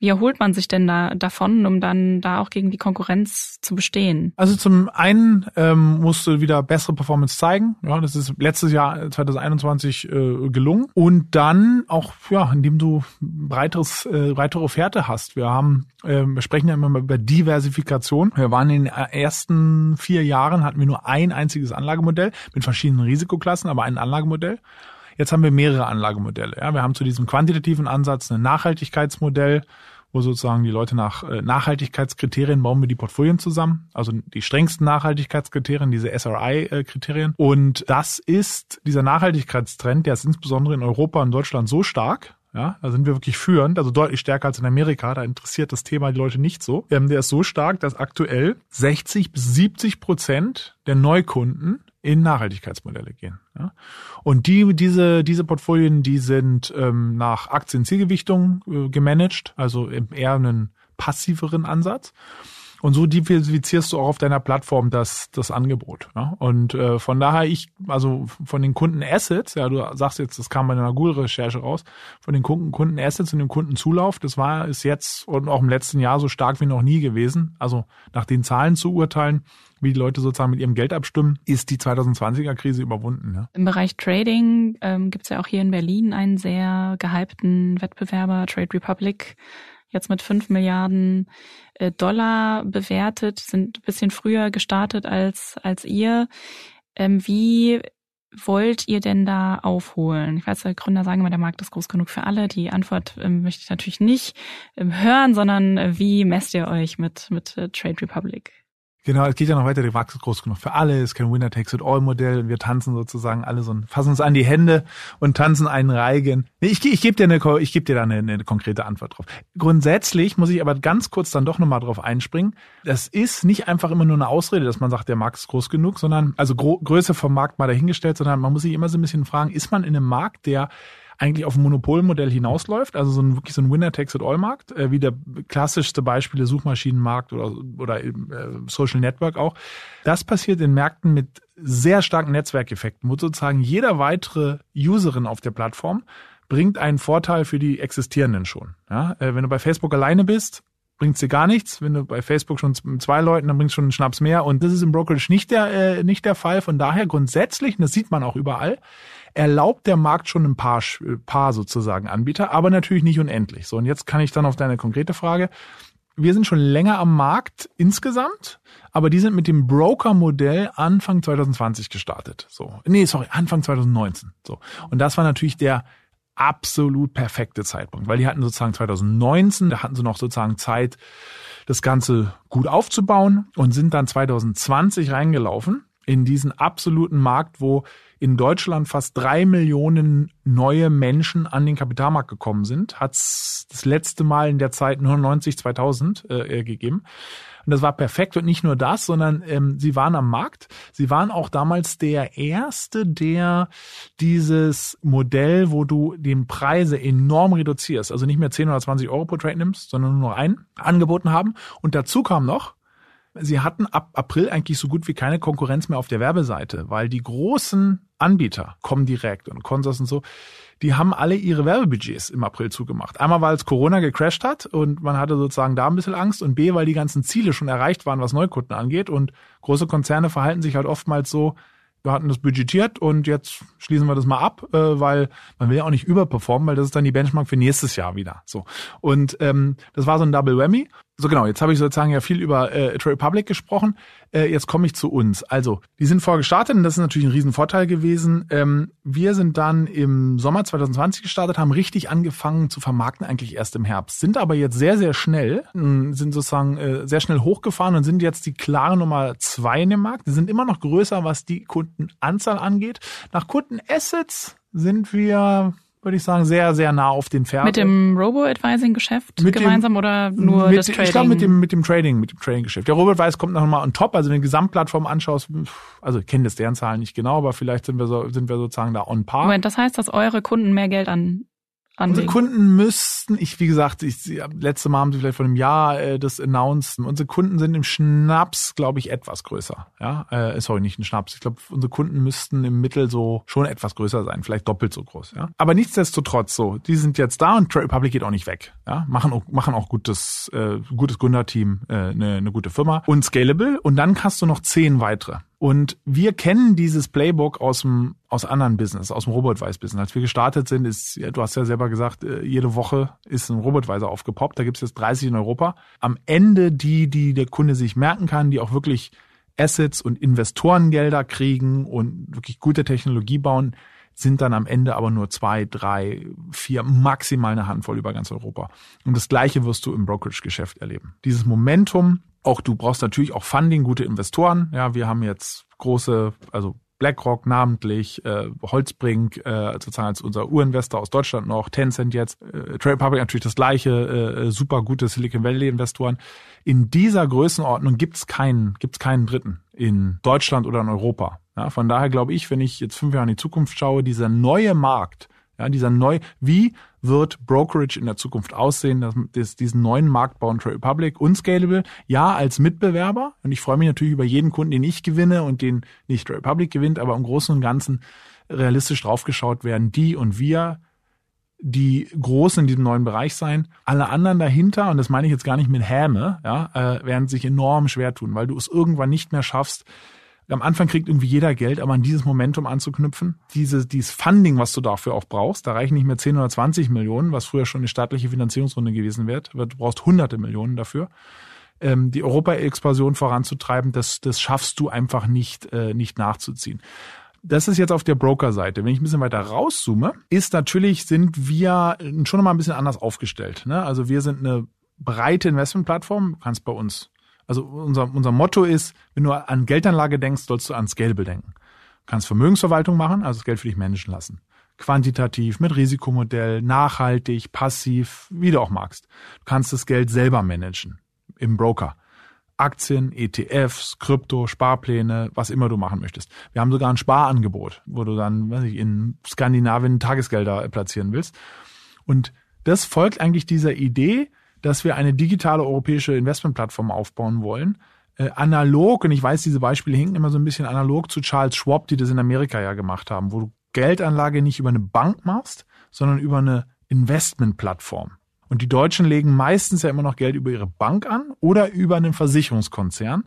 Wie erholt man sich denn da davon, um dann da auch gegen die Konkurrenz zu bestehen? Also zum einen ähm, musst du wieder bessere Performance zeigen. Ja, das ist letztes Jahr 2021 äh, gelungen. Und dann auch, ja, indem du breiteres, äh, breitere Offerte hast. Wir haben, äh, wir sprechen ja immer über Diversifikation. Wir waren in den ersten vier Jahren hatten wir nur ein einziges Anlagemodell mit verschiedenen Risikoklassen, aber ein Anlagemodell. Jetzt haben wir mehrere Anlagemodelle. Ja, wir haben zu diesem quantitativen Ansatz ein Nachhaltigkeitsmodell, wo sozusagen die Leute nach äh, Nachhaltigkeitskriterien bauen wir die Portfolien zusammen, also die strengsten Nachhaltigkeitskriterien, diese SRI-Kriterien. Und das ist dieser Nachhaltigkeitstrend, der ist insbesondere in Europa und Deutschland so stark, ja, da sind wir wirklich führend, also deutlich stärker als in Amerika. Da interessiert das Thema die Leute nicht so. Ähm, der ist so stark, dass aktuell 60 bis 70 Prozent der Neukunden in Nachhaltigkeitsmodelle gehen. Ja. Und die, diese, diese Portfolien, die sind ähm, nach Aktienzielgewichtung äh, gemanagt, also eher einen passiveren Ansatz. Und so diversifizierst du auch auf deiner Plattform das, das Angebot. Ja? Und äh, von daher ich, also von den Kunden Assets, ja, du sagst jetzt, das kam bei einer Google-Recherche raus, von den Kunden, Kunden Assets und dem Kundenzulauf, das war ist jetzt und auch im letzten Jahr so stark wie noch nie gewesen. Also nach den Zahlen zu urteilen, wie die Leute sozusagen mit ihrem Geld abstimmen, ist die 2020er Krise überwunden. Ja. Im Bereich Trading ähm, gibt es ja auch hier in Berlin einen sehr gehypten Wettbewerber, Trade Republic jetzt mit fünf Milliarden äh, Dollar bewertet, sind ein bisschen früher gestartet als, als ihr. Ähm, wie wollt ihr denn da aufholen? Ich weiß, der Gründer sagen immer, der Markt ist groß genug für alle. Die Antwort ähm, möchte ich natürlich nicht ähm, hören, sondern äh, wie messt ihr euch mit, mit äh, Trade Republic? Genau, es geht ja noch weiter, der Markt ist groß genug für alle, es ist kein Winner-Takes-it-all-Modell wir tanzen sozusagen alle so, und fassen uns an die Hände und tanzen einen Reigen. Nee, ich, ich gebe dir, eine, ich geb dir da eine, eine konkrete Antwort drauf. Grundsätzlich muss ich aber ganz kurz dann doch nochmal drauf einspringen. Das ist nicht einfach immer nur eine Ausrede, dass man sagt, der Markt ist groß genug, sondern, also Größe vom Markt mal dahingestellt, sondern man muss sich immer so ein bisschen fragen, ist man in einem Markt, der eigentlich auf ein Monopolmodell hinausläuft, also so ein wirklich so ein Winner-Takes-it-all-Markt, äh, wie der klassischste Beispiel der Suchmaschinenmarkt oder, oder äh, Social Network auch. Das passiert in Märkten mit sehr starken Netzwerkeffekten, wo sozusagen jeder weitere Userin auf der Plattform bringt einen Vorteil für die existierenden schon. Ja? Äh, wenn du bei Facebook alleine bist, bringt's dir gar nichts. Wenn du bei Facebook schon mit zwei Leuten, dann bringst du schon einen Schnaps mehr. Und das ist im Brokerage nicht der, äh, nicht der Fall. Von daher grundsätzlich, und das sieht man auch überall, erlaubt der Markt schon ein paar, paar sozusagen Anbieter, aber natürlich nicht unendlich. So, und jetzt kann ich dann auf deine konkrete Frage wir sind schon länger am Markt insgesamt, aber die sind mit dem Broker-Modell Anfang 2020 gestartet. So, nee, sorry, Anfang 2019. So, und das war natürlich der absolut perfekte Zeitpunkt, weil die hatten sozusagen 2019, da hatten sie noch sozusagen Zeit, das Ganze gut aufzubauen und sind dann 2020 reingelaufen in diesen absoluten Markt, wo in Deutschland fast drei Millionen neue Menschen an den Kapitalmarkt gekommen sind, hat es das letzte Mal in der Zeit 99, 2000 äh, äh, gegeben. Und das war perfekt und nicht nur das, sondern ähm, sie waren am Markt. Sie waren auch damals der erste, der dieses Modell, wo du den Preise enorm reduzierst, also nicht mehr 10 oder 20 Euro pro Trade nimmst, sondern nur noch einen, angeboten haben. Und dazu kam noch, sie hatten ab April eigentlich so gut wie keine Konkurrenz mehr auf der Werbeseite, weil die großen Anbieter, Comdirect und Consors und so, die haben alle ihre Werbebudgets im April zugemacht. Einmal, weil es Corona gecrashed hat und man hatte sozusagen da ein bisschen Angst und B, weil die ganzen Ziele schon erreicht waren, was Neukunden angeht und große Konzerne verhalten sich halt oftmals so, wir hatten das budgetiert und jetzt schließen wir das mal ab, äh, weil man will ja auch nicht überperformen, weil das ist dann die Benchmark für nächstes Jahr wieder. So und ähm, das war so ein Double Whammy so genau, jetzt habe ich sozusagen ja viel über äh, Trade Republic gesprochen. Äh, jetzt komme ich zu uns. Also, die sind vorgestartet und das ist natürlich ein Riesenvorteil gewesen. Ähm, wir sind dann im Sommer 2020 gestartet, haben richtig angefangen zu vermarkten, eigentlich erst im Herbst. Sind aber jetzt sehr, sehr schnell, sind sozusagen äh, sehr schnell hochgefahren und sind jetzt die klare Nummer zwei in dem Markt. Die sind immer noch größer, was die Kundenanzahl angeht. Nach Kundenassets sind wir würde ich sagen, sehr, sehr nah auf den Pferden. Mit dem Robo-Advising-Geschäft gemeinsam dem, oder nur mit, das Trading? Ich glaube mit dem, mit dem Trading, mit dem Trading-Geschäft. Der Robo-Advice kommt noch mal on top, also wenn du die Gesamtplattform anschaust, also ich kenne das deren Zahlen nicht genau, aber vielleicht sind wir so, sind wir sozusagen da on par. Moment, das heißt, dass eure Kunden mehr Geld an Unsere Kunden müssten, ich wie gesagt, ich, letzte Mal haben sie vielleicht vor einem Jahr äh, das announced. Unsere Kunden sind im Schnaps, glaube ich, etwas größer. Ja, äh, sorry, nicht ein Schnaps. Ich glaube, unsere Kunden müssten im Mittel so schon etwas größer sein, vielleicht doppelt so groß. Ja, aber nichtsdestotrotz so, die sind jetzt da und Trade Republic geht auch nicht weg. Ja, machen auch, machen auch gutes äh, gutes Gründerteam, äh, eine, eine gute Firma und scalable. Und dann hast du noch zehn weitere. Und wir kennen dieses Playbook aus dem aus anderen Business, aus dem Robotweiß-Business. Als wir gestartet sind, ist, du hast ja selber gesagt, äh, jede Woche ist ein Robotweiser aufgepoppt. Da gibt es jetzt 30 in Europa. Am Ende die, die der Kunde sich merken kann, die auch wirklich Assets und Investorengelder kriegen und wirklich gute Technologie bauen, sind dann am Ende aber nur zwei, drei, vier, maximal eine Handvoll über ganz Europa. Und das Gleiche wirst du im Brokerage-Geschäft erleben. Dieses Momentum, auch du brauchst natürlich auch Funding, gute Investoren. Ja, wir haben jetzt große, also BlackRock namentlich, äh, Holzbrink äh, sozusagen als unser Urinvestor aus Deutschland noch, Tencent jetzt, äh, Trade Republic natürlich das gleiche, äh, super gute Silicon Valley Investoren. In dieser Größenordnung gibt's keinen, gibt's keinen Dritten in Deutschland oder in Europa. Ja, von daher glaube ich, wenn ich jetzt fünf Jahre in die Zukunft schaue, dieser neue Markt, ja, dieser neu, wie wird Brokerage in der Zukunft aussehen, dass, dass diesen neuen Markt bauen Trade Republic und Scalable, ja, als Mitbewerber. Und ich freue mich natürlich über jeden Kunden, den ich gewinne und den nicht Trade Republic gewinnt, aber im Großen und Ganzen realistisch draufgeschaut werden die und wir die Großen in diesem neuen Bereich sein. Alle anderen dahinter, und das meine ich jetzt gar nicht mit Häme, ja, äh, werden sich enorm schwer tun, weil du es irgendwann nicht mehr schaffst, am Anfang kriegt irgendwie jeder Geld, aber an dieses Momentum anzuknüpfen, dieses, dieses Funding, was du dafür auch brauchst, da reichen nicht mehr 10 oder 20 Millionen, was früher schon eine staatliche Finanzierungsrunde gewesen wäre. Du brauchst hunderte Millionen dafür. Ähm, die Europa-Expansion voranzutreiben, das, das schaffst du einfach nicht, äh, nicht nachzuziehen. Das ist jetzt auf der Broker-Seite. Wenn ich ein bisschen weiter rauszoome, ist natürlich, sind wir schon noch mal ein bisschen anders aufgestellt. Ne? Also wir sind eine breite Investmentplattform. Du kannst bei uns also unser, unser Motto ist, wenn du an Geldanlage denkst, sollst du an Scalable denken. Du kannst Vermögensverwaltung machen, also das Geld für dich managen lassen. Quantitativ, mit Risikomodell, nachhaltig, passiv, wie du auch magst. Du kannst das Geld selber managen. Im Broker. Aktien, ETFs, Krypto, Sparpläne, was immer du machen möchtest. Wir haben sogar ein Sparangebot, wo du dann, weiß ich, in Skandinavien Tagesgelder platzieren willst. Und das folgt eigentlich dieser Idee, dass wir eine digitale europäische Investmentplattform aufbauen wollen. Äh, analog, und ich weiß, diese Beispiele hinken immer so ein bisschen analog zu Charles Schwab, die das in Amerika ja gemacht haben, wo du Geldanlage nicht über eine Bank machst, sondern über eine Investmentplattform. Und die Deutschen legen meistens ja immer noch Geld über ihre Bank an oder über einen Versicherungskonzern.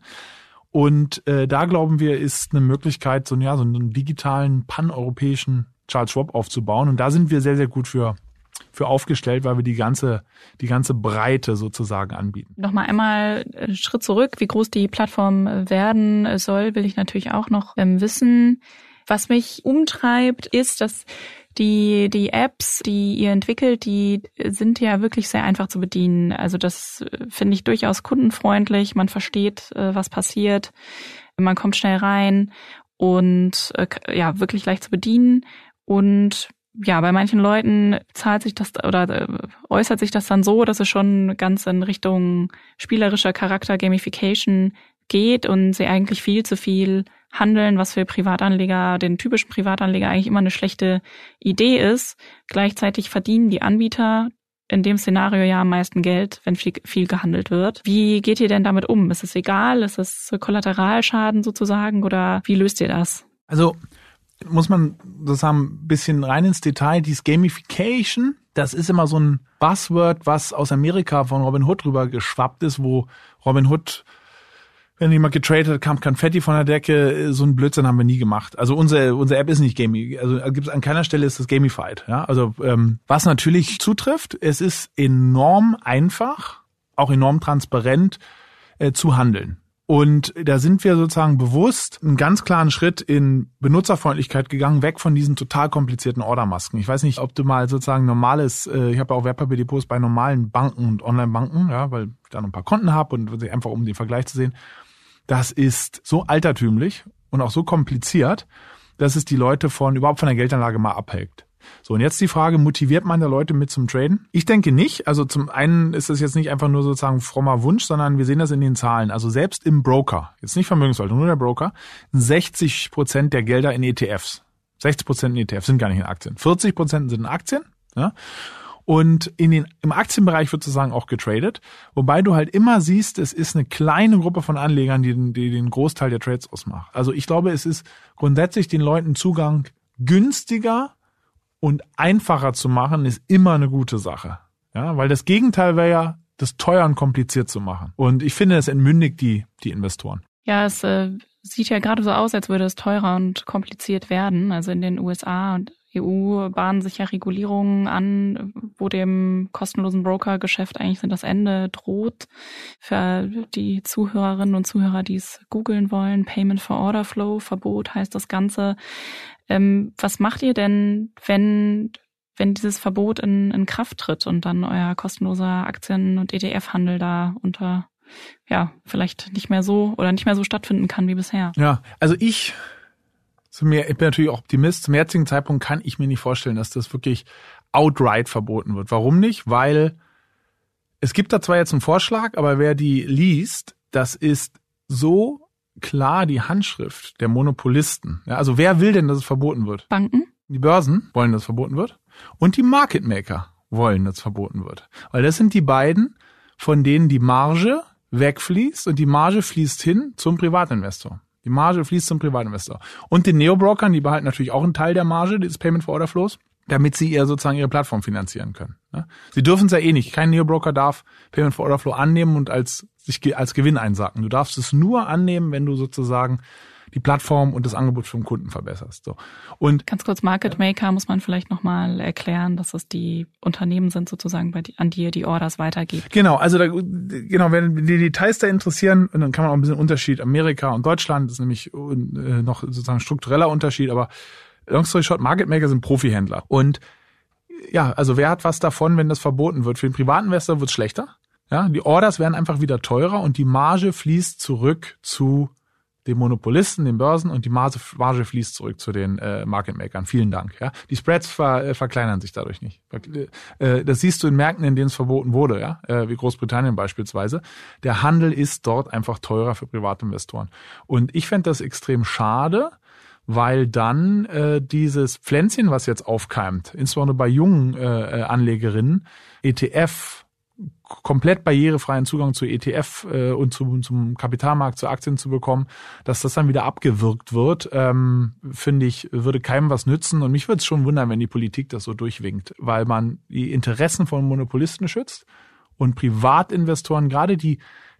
Und äh, da glauben wir, ist eine Möglichkeit, so, ja, so einen digitalen, paneuropäischen Charles Schwab aufzubauen. Und da sind wir sehr, sehr gut für für aufgestellt, weil wir die ganze, die ganze Breite sozusagen anbieten. Nochmal einmal einen Schritt zurück, wie groß die Plattform werden soll, will ich natürlich auch noch ähm, wissen. Was mich umtreibt, ist, dass die, die Apps, die ihr entwickelt, die sind ja wirklich sehr einfach zu bedienen. Also das äh, finde ich durchaus kundenfreundlich. Man versteht, äh, was passiert. Man kommt schnell rein und äh, ja, wirklich leicht zu bedienen. Und ja, bei manchen Leuten zahlt sich das oder äußert sich das dann so, dass es schon ganz in Richtung spielerischer Charakter Gamification geht und sie eigentlich viel zu viel handeln, was für Privatanleger, den typischen Privatanleger eigentlich immer eine schlechte Idee ist. Gleichzeitig verdienen die Anbieter in dem Szenario ja am meisten Geld, wenn viel, viel gehandelt wird. Wie geht ihr denn damit um? Ist es egal? Ist es Kollateralschaden sozusagen oder wie löst ihr das? Also muss man sozusagen ein bisschen rein ins Detail. Dies Gamification, das ist immer so ein Buzzword, was aus Amerika von Robin Hood rüber geschwappt ist, wo Robin Hood wenn jemand getradet hat, kam Konfetti von der Decke. So ein Blödsinn haben wir nie gemacht. Also unsere, unsere App ist nicht gamey. Also gibt's an keiner Stelle ist das gamified. Ja? Also ähm, was natürlich zutrifft, es ist enorm einfach, auch enorm transparent äh, zu handeln. Und da sind wir sozusagen bewusst einen ganz klaren Schritt in Benutzerfreundlichkeit gegangen, weg von diesen total komplizierten Ordermasken. Ich weiß nicht, ob du mal sozusagen normales, äh, ich habe auch Wertpapierdepots bei normalen Banken und Online-Banken, ja, weil ich da noch ein paar Konten habe und einfach um den Vergleich zu sehen das ist so altertümlich und auch so kompliziert, dass es die Leute von überhaupt von der Geldanlage mal abhält. So, und jetzt die Frage, motiviert man da Leute mit zum Traden? Ich denke nicht. Also zum einen ist das jetzt nicht einfach nur sozusagen frommer Wunsch, sondern wir sehen das in den Zahlen. Also selbst im Broker, jetzt nicht Vermögensverwaltung, nur der Broker, 60 Prozent der Gelder in ETFs. 60 Prozent in ETFs sind gar nicht in Aktien. 40 Prozent sind in Aktien. Ja? Und in den, im Aktienbereich wird sozusagen auch getradet, wobei du halt immer siehst, es ist eine kleine Gruppe von Anlegern, die, die den Großteil der Trades ausmacht. Also ich glaube, es ist grundsätzlich den Leuten Zugang günstiger und einfacher zu machen, ist immer eine gute Sache. Ja, weil das Gegenteil wäre ja, das teuer und kompliziert zu machen. Und ich finde, es entmündigt die, die Investoren. Ja, es äh, sieht ja gerade so aus, als würde es teurer und kompliziert werden. Also in den USA und EU bahnen sich ja Regulierungen an, wo dem kostenlosen Broker-Geschäft eigentlich das Ende droht. Für die Zuhörerinnen und Zuhörer, die es googeln wollen, Payment for Order Flow, Verbot heißt das Ganze. Ähm, was macht ihr denn, wenn wenn dieses Verbot in, in Kraft tritt und dann euer kostenloser Aktien- und ETF-Handel da unter ja, vielleicht nicht mehr so oder nicht mehr so stattfinden kann wie bisher. Ja, also ich mir, ich bin natürlich auch Optimist. Zum jetzigen Zeitpunkt kann ich mir nicht vorstellen, dass das wirklich outright verboten wird. Warum nicht? Weil es gibt da zwar jetzt einen Vorschlag, aber wer die liest, das ist so klar die Handschrift der Monopolisten. Ja, also wer will denn, dass es verboten wird? Banken? Die Börsen wollen, dass es verboten wird. Und die Market Maker wollen, dass es verboten wird. Weil das sind die beiden, von denen die Marge wegfließt und die Marge fließt hin zum Privatinvestor. Die Marge fließt zum Privatinvestor. Und den Neo-Brokern, die behalten natürlich auch einen Teil der Marge des Payment for Order Flows, damit sie ihr sozusagen ihre Plattform finanzieren können. Sie dürfen es ja eh nicht. Kein Neo-Broker darf Payment for Order Flow annehmen und als, sich als Gewinn einsacken. Du darfst es nur annehmen, wenn du sozusagen die Plattform und das Angebot vom Kunden verbesserst. So. Und ganz kurz Market Maker muss man vielleicht nochmal erklären, dass es die Unternehmen sind sozusagen, bei die, an die ihr die Orders weitergibt. Genau, also da, genau, wenn die Details da interessieren, dann kann man auch ein bisschen Unterschied Amerika und Deutschland, das ist nämlich äh, noch sozusagen struktureller Unterschied, aber long story short, Market Maker sind Profihändler und ja, also wer hat was davon, wenn das verboten wird? Für den Privatinvestor wird es schlechter. Ja, die Orders werden einfach wieder teurer und die Marge fließt zurück zu den Monopolisten, den Börsen und die Marge, fließt zurück zu den äh, Market Makern. Vielen Dank. Ja, die Spreads ver, äh, verkleinern sich dadurch nicht. Äh, das siehst du in Märkten, in denen es verboten wurde, ja, äh, wie Großbritannien beispielsweise. Der Handel ist dort einfach teurer für Privatinvestoren. Und ich fände das extrem schade, weil dann äh, dieses Pflänzchen, was jetzt aufkeimt, insbesondere bei jungen äh, äh Anlegerinnen, ETF komplett barrierefreien Zugang zu ETF äh, und zu, zum Kapitalmarkt, zu Aktien zu bekommen, dass das dann wieder abgewirkt wird, ähm, finde ich, würde keinem was nützen. Und mich würde es schon wundern, wenn die Politik das so durchwinkt, weil man die Interessen von Monopolisten schützt und Privatinvestoren, gerade die,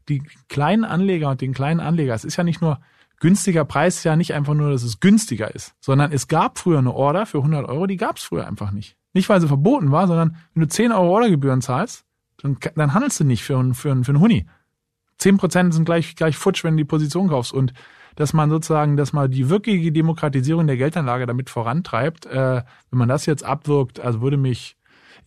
die kleinen Anleger und den kleinen Anleger, es ist ja nicht nur günstiger Preis, ja nicht einfach nur, dass es günstiger ist, sondern es gab früher eine Order für 100 Euro, die gab es früher einfach nicht. Nicht, weil sie verboten war, sondern wenn du 10 Euro Ordergebühren zahlst, dann, dann handelst du nicht für, für, für einen Huni. 10% sind gleich, gleich futsch, wenn du die Position kaufst. Und dass man sozusagen, dass man die wirkliche Demokratisierung der Geldanlage damit vorantreibt, äh, wenn man das jetzt abwirkt, also würde mich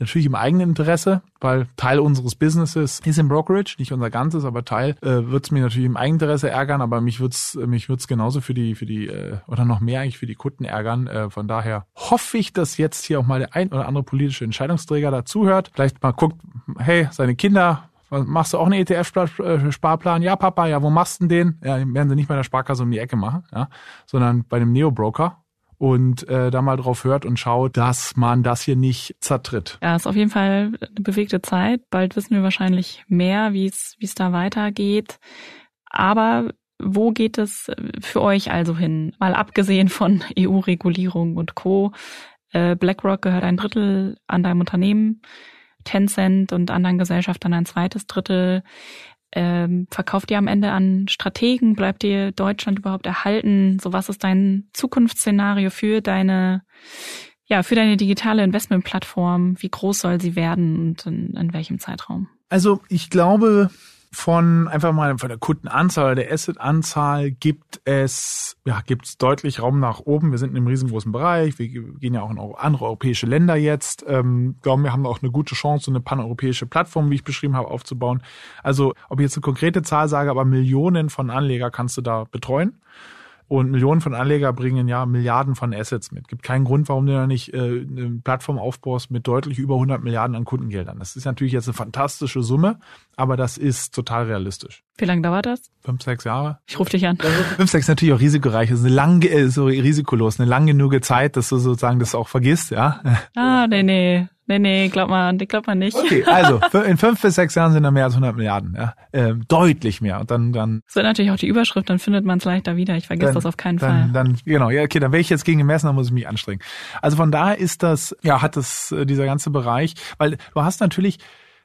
natürlich im eigenen Interesse, weil Teil unseres Businesses ist im Brokerage, nicht unser ganzes, aber Teil äh, wird es mir natürlich im Eigeninteresse ärgern, aber mich wird's mich wird's genauso für die für die äh, oder noch mehr eigentlich für die Kunden ärgern. Äh, von daher hoffe ich, dass jetzt hier auch mal der ein oder andere politische Entscheidungsträger dazuhört, vielleicht mal guckt, hey, seine Kinder Machst du auch einen ETF-Sparplan? Ja, Papa, ja, wo machst du denn den? Ja, werden sie nicht bei der Sparkasse um die Ecke machen, ja, sondern bei einem Neo-Broker und äh, da mal drauf hört und schaut, dass man das hier nicht zertritt. Ja, ist auf jeden Fall eine bewegte Zeit. Bald wissen wir wahrscheinlich mehr, wie es wie es da weitergeht. Aber wo geht es für euch also hin? Mal abgesehen von EU-Regulierung und Co. Äh, BlackRock gehört ein Drittel an deinem Unternehmen. Tencent und anderen Gesellschaftern ein zweites Drittel. Ähm, verkauft ihr am Ende an Strategen? Bleibt dir Deutschland überhaupt erhalten? So was ist dein Zukunftsszenario für deine, ja, für deine digitale Investmentplattform? Wie groß soll sie werden und in, in welchem Zeitraum? Also ich glaube, von einfach mal von der Kundenanzahl der Assetanzahl gibt es ja gibt es deutlich Raum nach oben. Wir sind in einem riesengroßen Bereich. Wir gehen ja auch in andere europäische Länder jetzt. Ähm, glauben wir haben auch eine gute Chance, so eine paneuropäische Plattform, wie ich beschrieben habe, aufzubauen. Also ob ich jetzt eine konkrete Zahl sage, aber Millionen von Anleger kannst du da betreuen. Und Millionen von Anleger bringen ja Milliarden von Assets mit. Gibt keinen Grund, warum du da nicht äh, eine Plattform aufbaust mit deutlich über 100 Milliarden an Kundengeldern. Das ist natürlich jetzt eine fantastische Summe, aber das ist total realistisch. Wie lange dauert das? Fünf, sechs Jahre. Ich rufe dich an. Fünf, sechs natürlich auch risikoreich. Das ist eine lang, äh, so risikolos, eine lang genug Zeit, dass du sozusagen das auch vergisst, ja. Ah, nee, nee. Nee, nee, glaub mal, glaub mal nicht. Okay, also in fünf bis sechs Jahren sind da mehr als 100 Milliarden, ja, ähm, deutlich mehr. Und dann, dann. Das wird natürlich auch die Überschrift, dann findet man es leichter wieder. Ich vergesse das auf keinen dann, Fall. Dann, genau, ja, okay, dann wäre ich jetzt gegen gemessen, dann muss ich mich anstrengen. Also von daher ist das, ja, hat das äh, dieser ganze Bereich, weil du hast natürlich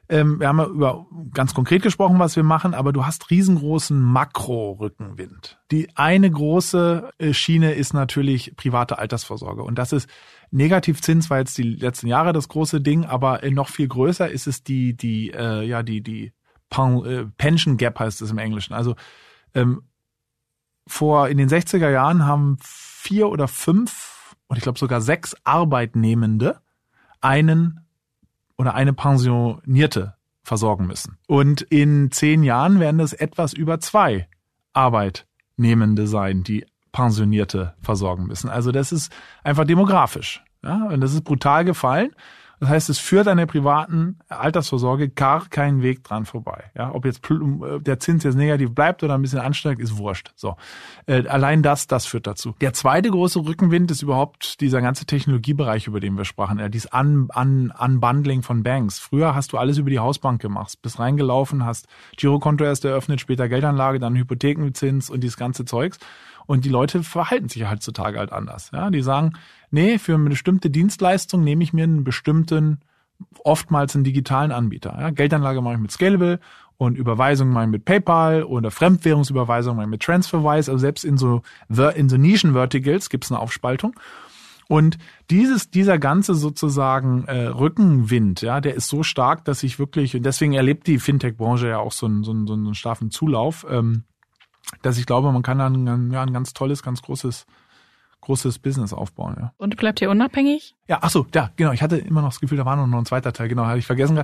ähm, wir haben ja über ganz konkret gesprochen, was wir machen, aber du hast riesengroßen Makro-Rückenwind. Die eine große äh, Schiene ist natürlich private Altersvorsorge. Und das ist Negativzins war jetzt die letzten Jahre das große Ding, aber noch viel größer ist es die, die, äh, ja, die, die äh, Pension Gap heißt es im Englischen. Also ähm, vor in den 60er Jahren haben vier oder fünf und ich glaube sogar sechs Arbeitnehmende einen oder eine Pensionierte versorgen müssen. Und in zehn Jahren werden es etwas über zwei Arbeitnehmende sein, die Pensionierte versorgen müssen. Also das ist einfach demografisch. Ja, und das ist brutal gefallen. Das heißt, es führt an der privaten Altersvorsorge gar keinen Weg dran vorbei. Ja, ob jetzt äh, der Zins jetzt negativ bleibt oder ein bisschen ansteigt, ist wurscht. So, äh, allein das, das führt dazu. Der zweite große Rückenwind ist überhaupt dieser ganze Technologiebereich, über den wir sprachen. Ja, dieses Un Un Unbundling von Banks. Früher hast du alles über die Hausbank gemacht, bist reingelaufen, hast Girokonto erst eröffnet, später Geldanlage, dann Hypothekenzins und dieses ganze Zeugs. Und die Leute verhalten sich heutzutage halt anders. Ja, die sagen, nee, für eine bestimmte Dienstleistung nehme ich mir einen bestimmten, oftmals einen digitalen Anbieter. Ja, Geldanlage mache ich mit Scalable und Überweisungen mache ich mit PayPal oder Fremdwährungsüberweisungen mache ich mit TransferWise. Also selbst in so, in so Nischen-Verticals gibt es eine Aufspaltung. Und dieses, dieser ganze sozusagen äh, Rückenwind, ja, der ist so stark, dass ich wirklich, und deswegen erlebt die Fintech-Branche ja auch so einen, so einen, so einen starken Zulauf. Ähm, dass ich glaube, man kann dann ein, ja, ein ganz tolles, ganz großes großes Business aufbauen. Ja. Und bleibt ihr unabhängig? Ja, ach so, ja, genau. Ich hatte immer noch das Gefühl, da war noch ein zweiter Teil. Genau, hatte ich vergessen.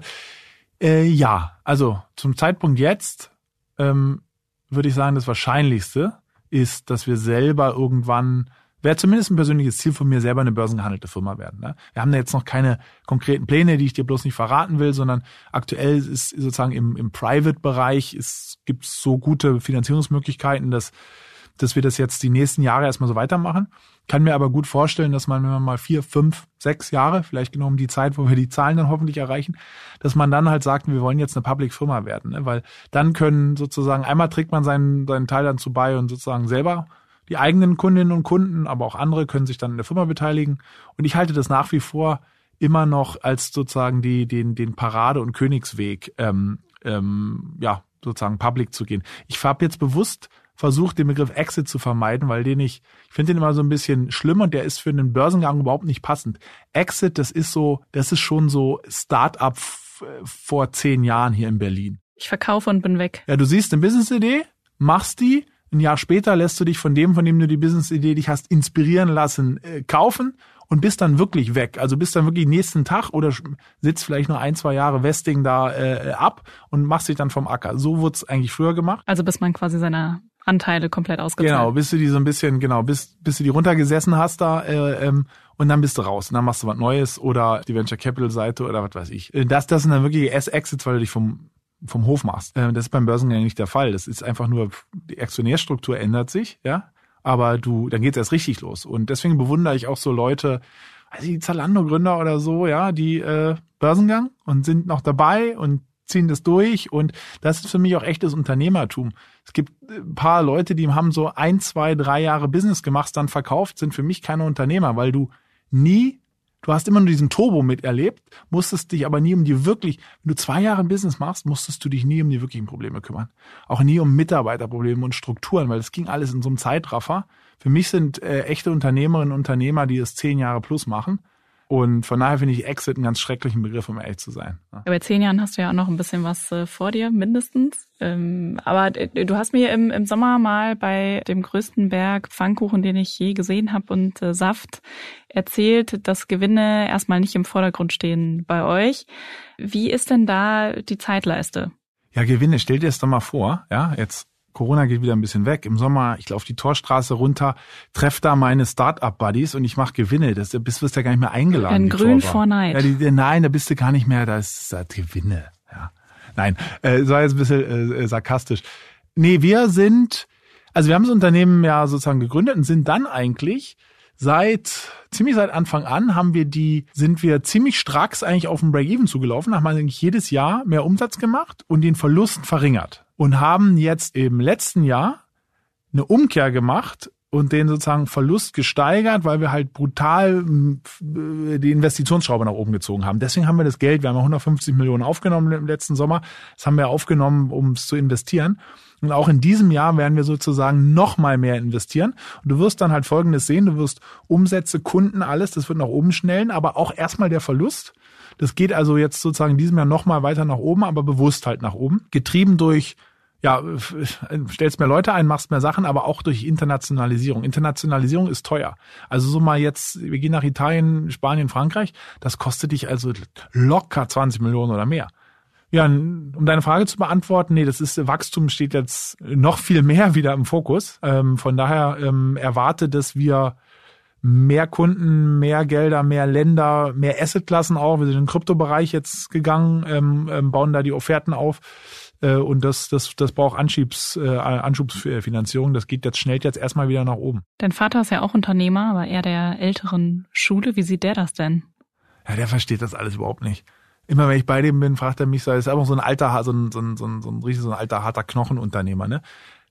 Äh, ja, also zum Zeitpunkt jetzt ähm, würde ich sagen, das Wahrscheinlichste ist, dass wir selber irgendwann wäre zumindest ein persönliches Ziel von mir, selber eine börsengehandelte Firma werden. Ne? Wir haben da jetzt noch keine konkreten Pläne, die ich dir bloß nicht verraten will, sondern aktuell ist sozusagen im, im Private-Bereich es gibt so gute Finanzierungsmöglichkeiten, dass dass wir das jetzt die nächsten Jahre erstmal so weitermachen. Kann mir aber gut vorstellen, dass man, wenn man mal vier, fünf, sechs Jahre, vielleicht genau um die Zeit, wo wir die Zahlen dann hoffentlich erreichen, dass man dann halt sagt, wir wollen jetzt eine Public Firma werden. Ne? Weil dann können sozusagen, einmal trägt man seinen, seinen Teil dann zu bei und sozusagen selber die eigenen Kundinnen und Kunden, aber auch andere können sich dann in der Firma beteiligen. Und ich halte das nach wie vor immer noch als sozusagen die, den, den Parade- und Königsweg, ähm, ähm, ja, sozusagen public zu gehen. Ich habe jetzt bewusst versucht, den Begriff Exit zu vermeiden, weil den ich, ich finde den immer so ein bisschen schlimm und der ist für einen Börsengang überhaupt nicht passend. Exit, das ist so, das ist schon so Start-up vor zehn Jahren hier in Berlin. Ich verkaufe und bin weg. Ja, du siehst eine Business-Idee, machst die, ein Jahr später lässt du dich von dem, von dem du die Business-Idee dich hast inspirieren lassen, äh, kaufen und bist dann wirklich weg. Also bist dann wirklich nächsten Tag oder sitzt vielleicht nur ein, zwei Jahre Westing da äh, ab und machst dich dann vom Acker. So wurde es eigentlich früher gemacht. Also bis man quasi seine Anteile komplett ausgezahlt. Genau, bis du die so ein bisschen, genau, bis, bis du die runtergesessen hast da äh, ähm, und dann bist du raus. Und dann machst du was Neues oder die Venture Capital Seite oder was weiß ich. Äh, das, das sind dann wirklich S-Exits, weil du dich vom vom Hof machst. Äh, das ist beim Börsengang nicht der Fall. Das ist einfach nur, die Aktionärstruktur ändert sich, ja, aber du, dann geht's erst richtig los. Und deswegen bewundere ich auch so Leute, also die Zalando-Gründer oder so, ja, die äh, Börsengang und sind noch dabei und ziehen das durch und das ist für mich auch echtes Unternehmertum. Es gibt ein paar Leute, die haben so ein, zwei, drei Jahre Business gemacht, dann verkauft, sind für mich keine Unternehmer, weil du nie Du hast immer nur diesen Turbo miterlebt, musstest dich aber nie um die wirklich, wenn du zwei Jahre Business machst, musstest du dich nie um die wirklichen Probleme kümmern. Auch nie um Mitarbeiterprobleme und Strukturen, weil das ging alles in so einem Zeitraffer. Für mich sind äh, echte Unternehmerinnen und Unternehmer, die es zehn Jahre plus machen. Und von daher finde ich Exit einen ganz schrecklichen Begriff, um ehrlich zu sein. Ja. Bei zehn Jahren hast du ja auch noch ein bisschen was äh, vor dir, mindestens. Ähm, aber äh, du hast mir im, im Sommer mal bei dem größten Berg Pfannkuchen, den ich je gesehen habe, und äh, Saft erzählt, dass Gewinne erstmal nicht im Vordergrund stehen bei euch. Wie ist denn da die Zeitleiste? Ja, Gewinne, stell dir das doch mal vor, ja, jetzt Corona geht wieder ein bisschen weg. Im Sommer, ich laufe die Torstraße runter, treffe da meine Start-up-Buddies und ich mache Gewinne. Das bist du ja gar nicht mehr eingeladen. Ein grün vor Neid. Ja, die, nein, da bist du gar nicht mehr, da ist das Gewinne. Ja. Nein, äh, sei jetzt ein bisschen äh, sarkastisch. Nee, wir sind, also wir haben das Unternehmen ja sozusagen gegründet und sind dann eigentlich seit ziemlich seit Anfang an haben wir die, sind wir ziemlich stracks eigentlich auf dem Break-Even zugelaufen, haben eigentlich jedes Jahr mehr Umsatz gemacht und den Verlust verringert und haben jetzt im letzten Jahr eine Umkehr gemacht und den sozusagen Verlust gesteigert, weil wir halt brutal äh, die Investitionsschraube nach oben gezogen haben. Deswegen haben wir das Geld, wir haben 150 Millionen aufgenommen im letzten Sommer, das haben wir aufgenommen, um es zu investieren. Und auch in diesem Jahr werden wir sozusagen noch mal mehr investieren. Und du wirst dann halt Folgendes sehen, du wirst Umsätze, Kunden, alles, das wird nach oben schnellen, aber auch erstmal der Verlust. Das geht also jetzt sozusagen in diesem Jahr noch mal weiter nach oben, aber bewusst halt nach oben. Getrieben durch ja, stellst mehr Leute ein, machst mehr Sachen, aber auch durch Internationalisierung. Internationalisierung ist teuer. Also so mal jetzt, wir gehen nach Italien, Spanien, Frankreich, das kostet dich also locker 20 Millionen oder mehr. Ja, um deine Frage zu beantworten, nee, das ist Wachstum steht jetzt noch viel mehr wieder im Fokus. Ähm, von daher ähm, erwarte, dass wir mehr Kunden, mehr Gelder, mehr Länder, mehr Assetklassen auch. Wir sind in den Kryptobereich jetzt gegangen, ähm, ähm, bauen da die Offerten auf. Äh, und das, das, das braucht Anschiebs, äh, Anschubsfinanzierung. Das geht jetzt, schnellt jetzt erstmal wieder nach oben. Dein Vater ist ja auch Unternehmer, aber eher der älteren Schule. Wie sieht der das denn? Ja, der versteht das alles überhaupt nicht. Immer wenn ich bei dem bin, fragt er mich, so, ist einfach so ein alter, so ein, so ein, so ein, so ein, richtig so ein alter, harter Knochenunternehmer, ne?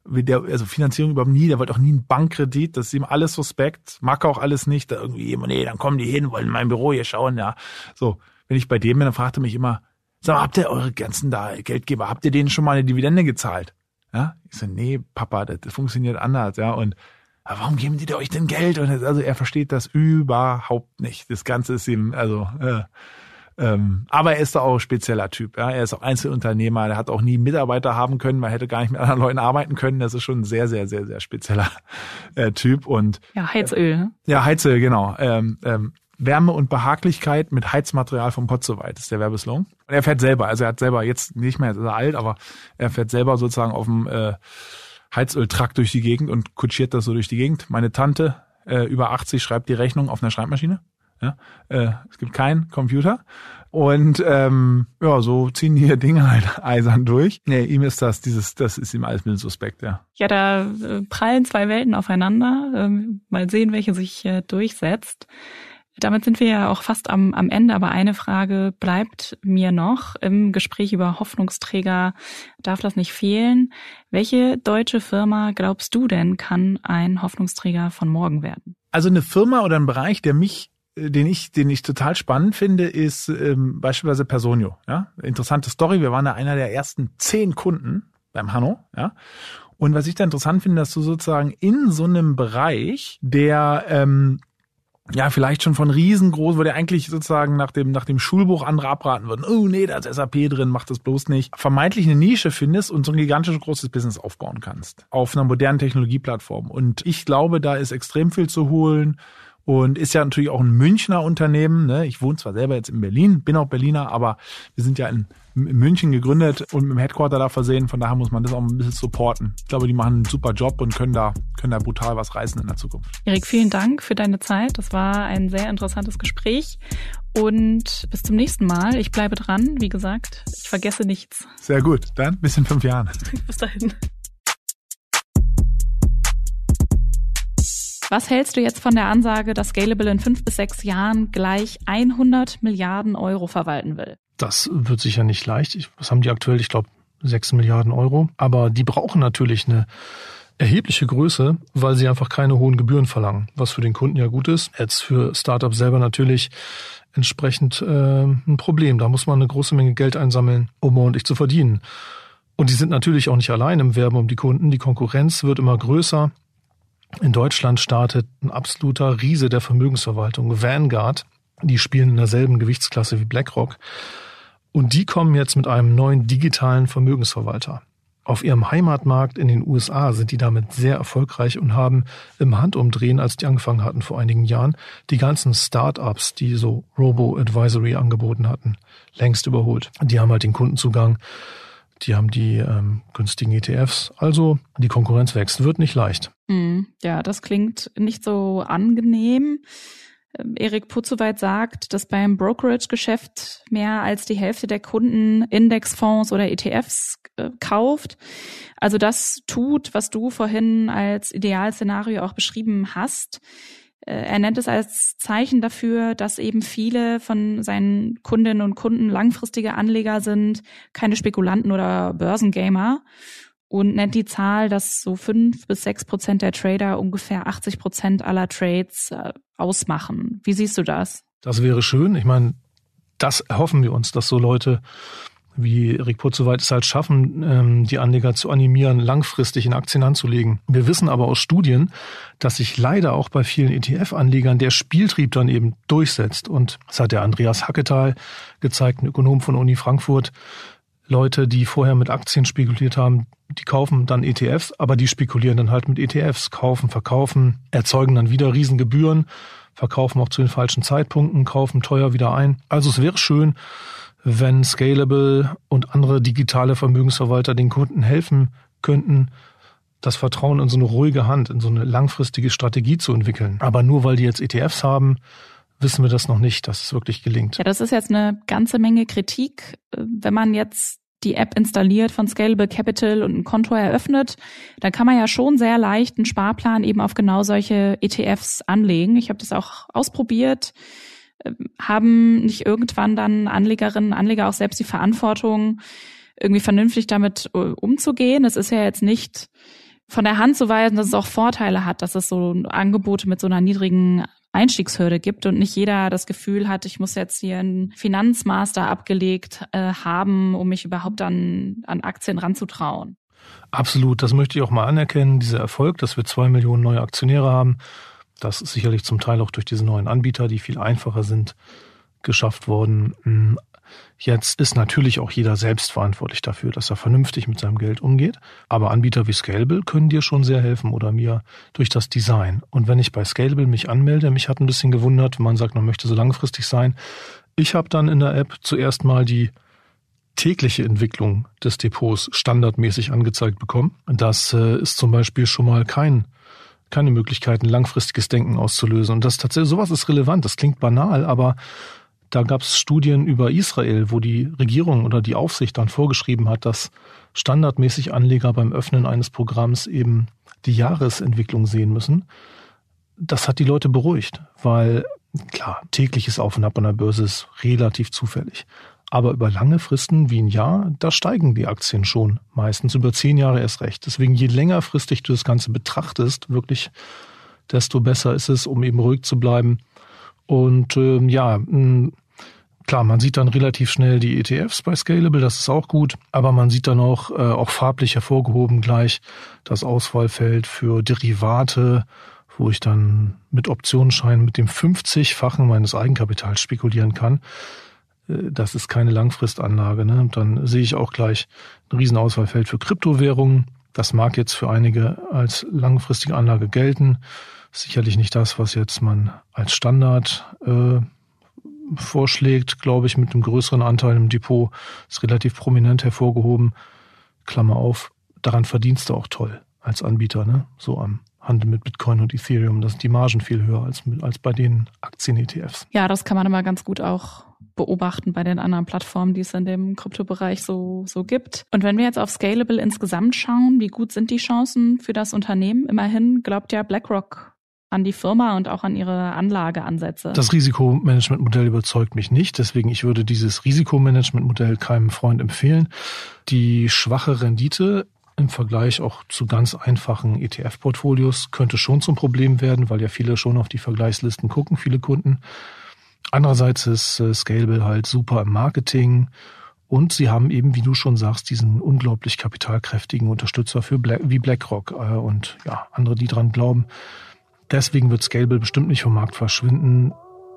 Der, also Finanzierung überhaupt nie, der wollte auch nie einen Bankkredit, das ist ihm alles suspekt, mag auch alles nicht, da irgendwie jemand, nee, dann kommen die hin, wollen in mein Büro hier schauen, ja. So, wenn ich bei dem bin, dann fragt er mich immer, Sag mal, habt ihr eure ganzen da Geldgeber, habt ihr denen schon mal eine Dividende gezahlt? Ja? Ich so, nee, Papa, das, funktioniert anders, ja. Und warum geben die euch denn Geld? Und also er versteht das überhaupt nicht. Das Ganze ist ihm, also, äh, ähm, aber er ist da auch ein spezieller Typ. Ja? Er ist auch Einzelunternehmer, der hat auch nie Mitarbeiter haben können, man hätte gar nicht mit anderen Leuten arbeiten können. Das ist schon ein sehr, sehr, sehr, sehr spezieller äh, Typ. Und ja, Heizöl. Äh, ja, Heizöl, genau. Ähm, ähm, Wärme und Behaglichkeit mit Heizmaterial vom Potsoweit, ist der Werbeslogan. Und er fährt selber, also er hat selber jetzt nicht mehr, ist er alt, aber er fährt selber sozusagen auf dem äh, Heizöltrakt durch die Gegend und kutschiert das so durch die Gegend. Meine Tante, äh, über 80, schreibt die Rechnung auf einer Schreibmaschine. Ja, äh, es gibt keinen Computer. Und ähm, ja, so ziehen die hier Dinge halt eisern durch. Nee, ihm ist das, dieses, das ist ihm alles mit suspekt, ja. Ja, da äh, prallen zwei Welten aufeinander. Ähm, mal sehen, welche sich äh, durchsetzt. Damit sind wir ja auch fast am, am Ende, aber eine Frage bleibt mir noch. Im Gespräch über Hoffnungsträger darf das nicht fehlen. Welche deutsche Firma glaubst du denn kann ein Hoffnungsträger von morgen werden? Also eine Firma oder ein Bereich, der mich den ich, den ich total spannend finde, ist ähm, beispielsweise Personio. Ja? Interessante Story. Wir waren da einer der ersten zehn Kunden beim Hanno. Ja? Und was ich da interessant finde, dass du sozusagen in so einem Bereich, der ähm, ja, vielleicht schon von riesengroß, wo der eigentlich sozusagen nach dem, nach dem Schulbuch andere abraten würden. Oh nee, da ist SAP drin, mach das bloß nicht. Vermeintlich eine Nische findest und so ein gigantisch großes Business aufbauen kannst. Auf einer modernen Technologieplattform. Und ich glaube, da ist extrem viel zu holen und ist ja natürlich auch ein Münchner Unternehmen. Ne? Ich wohne zwar selber jetzt in Berlin, bin auch Berliner, aber wir sind ja in, in München gegründet und mit dem Headquarter da versehen. Von daher muss man das auch ein bisschen supporten. Ich glaube, die machen einen super Job und können da, können da brutal was reißen in der Zukunft. Erik, vielen Dank für deine Zeit. Das war ein sehr interessantes Gespräch. Und bis zum nächsten Mal. Ich bleibe dran, wie gesagt. Ich vergesse nichts. Sehr gut. Dann bis in fünf Jahren. bis dahin. Was hältst du jetzt von der Ansage, dass Scalable in fünf bis sechs Jahren gleich 100 Milliarden Euro verwalten will? Das wird sicher nicht leicht. Was haben die aktuell? Ich glaube, sechs Milliarden Euro. Aber die brauchen natürlich eine erhebliche Größe, weil sie einfach keine hohen Gebühren verlangen, was für den Kunden ja gut ist. Jetzt für Startups selber natürlich entsprechend äh, ein Problem. Da muss man eine große Menge Geld einsammeln, um ordentlich zu verdienen. Und die sind natürlich auch nicht allein im Werben um die Kunden. Die Konkurrenz wird immer größer. In Deutschland startet ein absoluter Riese der Vermögensverwaltung, Vanguard. Die spielen in derselben Gewichtsklasse wie BlackRock. Und die kommen jetzt mit einem neuen digitalen Vermögensverwalter. Auf ihrem Heimatmarkt in den USA sind die damit sehr erfolgreich und haben im Handumdrehen, als die angefangen hatten vor einigen Jahren, die ganzen Start-ups, die so Robo-Advisory angeboten hatten, längst überholt. Die haben halt den Kundenzugang die haben die ähm, günstigen ETFs. Also die Konkurrenz wächst, wird nicht leicht. Hm, ja, das klingt nicht so angenehm. Ähm, Erik Putzoweit sagt, dass beim Brokerage-Geschäft mehr als die Hälfte der Kunden Indexfonds oder ETFs äh, kauft. Also das tut, was du vorhin als Idealszenario auch beschrieben hast. Äh, er nennt es als Zeichen dafür, dass eben viele von seinen Kundinnen und Kunden langfristige Anleger sind, keine Spekulanten oder Börsengamer und nennt die Zahl, dass so fünf bis sechs Prozent der Trader ungefähr 80 Prozent aller Trades äh, ausmachen. Wie siehst du das? Das wäre schön. Ich meine, das erhoffen wir uns, dass so Leute wie Erik Putzoweit es halt schaffen, ähm, die Anleger zu animieren, langfristig in Aktien anzulegen. Wir wissen aber aus Studien, dass sich leider auch bei vielen ETF-Anlegern der Spieltrieb dann eben durchsetzt. Und das hat der Andreas Hacketal gezeigt, ein Ökonom von Uni Frankfurt. Leute, die vorher mit Aktien spekuliert haben, die kaufen dann ETFs, aber die spekulieren dann halt mit ETFs, kaufen, verkaufen, erzeugen dann wieder Riesengebühren, verkaufen auch zu den falschen Zeitpunkten, kaufen teuer wieder ein. Also es wäre schön, wenn Scalable und andere digitale Vermögensverwalter den Kunden helfen könnten, das Vertrauen in so eine ruhige Hand, in so eine langfristige Strategie zu entwickeln. Aber nur weil die jetzt ETFs haben, wissen wir das noch nicht, dass es wirklich gelingt. Ja, das ist jetzt eine ganze Menge Kritik. Wenn man jetzt die App installiert von Scalable Capital und ein Konto eröffnet, dann kann man ja schon sehr leicht einen Sparplan eben auf genau solche ETFs anlegen. Ich habe das auch ausprobiert haben nicht irgendwann dann Anlegerinnen, Anleger auch selbst die Verantwortung, irgendwie vernünftig damit äh, umzugehen? Es ist ja jetzt nicht von der Hand zu weisen, dass es auch Vorteile hat, dass es so Angebote mit so einer niedrigen Einstiegshürde gibt und nicht jeder das Gefühl hat, ich muss jetzt hier einen Finanzmaster abgelegt äh, haben, um mich überhaupt dann an Aktien ranzutrauen. Absolut, das möchte ich auch mal anerkennen, dieser Erfolg, dass wir zwei Millionen neue Aktionäre haben das ist sicherlich zum Teil auch durch diese neuen Anbieter, die viel einfacher sind, geschafft worden. Hm, jetzt ist natürlich auch jeder selbst verantwortlich dafür, dass er vernünftig mit seinem Geld umgeht. Aber Anbieter wie Scalable können dir schon sehr helfen oder mir durch das Design. Und wenn ich bei Scalable mich anmelde, mich hat ein bisschen gewundert, wenn man sagt, man möchte so langfristig sein. Ich habe dann in der App zuerst mal die tägliche Entwicklung des Depots standardmäßig angezeigt bekommen. Das äh, ist zum Beispiel schon mal kein keine Möglichkeit, ein langfristiges Denken auszulösen. Und das tatsächlich, sowas ist relevant. Das klingt banal, aber da gab es Studien über Israel, wo die Regierung oder die Aufsicht dann vorgeschrieben hat, dass standardmäßig Anleger beim Öffnen eines Programms eben die Jahresentwicklung sehen müssen. Das hat die Leute beruhigt, weil klar, tägliches Auf und Ab an der Börse ist relativ zufällig. Aber über lange Fristen wie ein Jahr, da steigen die Aktien schon. Meistens über zehn Jahre erst recht. Deswegen je längerfristig du das Ganze betrachtest, wirklich, desto besser ist es, um eben ruhig zu bleiben. Und ähm, ja, Klar, man sieht dann relativ schnell die ETFs bei Scalable, das ist auch gut, aber man sieht dann auch, äh, auch farblich hervorgehoben gleich das Auswahlfeld für Derivate, wo ich dann mit Optionsscheinen mit dem 50-fachen meines Eigenkapitals spekulieren kann. Äh, das ist keine Langfristanlage. Ne? Dann sehe ich auch gleich ein Riesenauswahlfeld für Kryptowährungen. Das mag jetzt für einige als langfristige Anlage gelten. Sicherlich nicht das, was jetzt man als Standard äh, vorschlägt, glaube ich, mit einem größeren Anteil im Depot, ist relativ prominent hervorgehoben. Klammer auf, daran verdienst du auch toll als Anbieter, ne? So am Handel mit Bitcoin und Ethereum. Da sind die Margen viel höher als, als bei den Aktien-ETFs. Ja, das kann man immer ganz gut auch beobachten bei den anderen Plattformen, die es in dem Kryptobereich so, so gibt. Und wenn wir jetzt auf Scalable insgesamt schauen, wie gut sind die Chancen für das Unternehmen? Immerhin glaubt ja BlackRock an die Firma und auch an ihre Anlageansätze. Das Risikomanagementmodell überzeugt mich nicht. Deswegen, ich würde dieses Risikomanagementmodell keinem Freund empfehlen. Die schwache Rendite im Vergleich auch zu ganz einfachen ETF-Portfolios könnte schon zum Problem werden, weil ja viele schon auf die Vergleichslisten gucken, viele Kunden. Andererseits ist äh, Scalable halt super im Marketing und sie haben eben, wie du schon sagst, diesen unglaublich kapitalkräftigen Unterstützer für Black, wie BlackRock äh, und ja, andere, die dran glauben. Deswegen wird Scalable bestimmt nicht vom Markt verschwinden.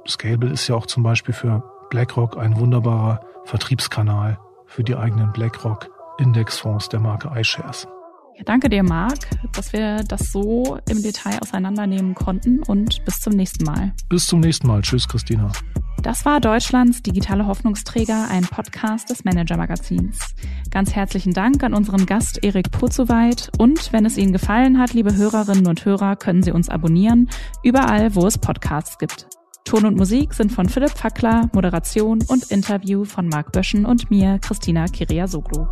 Scalable ist ja auch zum Beispiel für BlackRock ein wunderbarer Vertriebskanal für die eigenen BlackRock Indexfonds der Marke iShares. Ja, danke dir, Marc, dass wir das so im Detail auseinandernehmen konnten und bis zum nächsten Mal. Bis zum nächsten Mal. Tschüss, Christina. Das war Deutschlands digitale Hoffnungsträger, ein Podcast des Manager Magazins. Ganz herzlichen Dank an unseren Gast Erik Pozowait und wenn es Ihnen gefallen hat, liebe Hörerinnen und Hörer, können Sie uns abonnieren, überall, wo es Podcasts gibt. Ton und Musik sind von Philipp Fackler, Moderation und Interview von Marc Böschen und mir, Christina Kiriasoglu.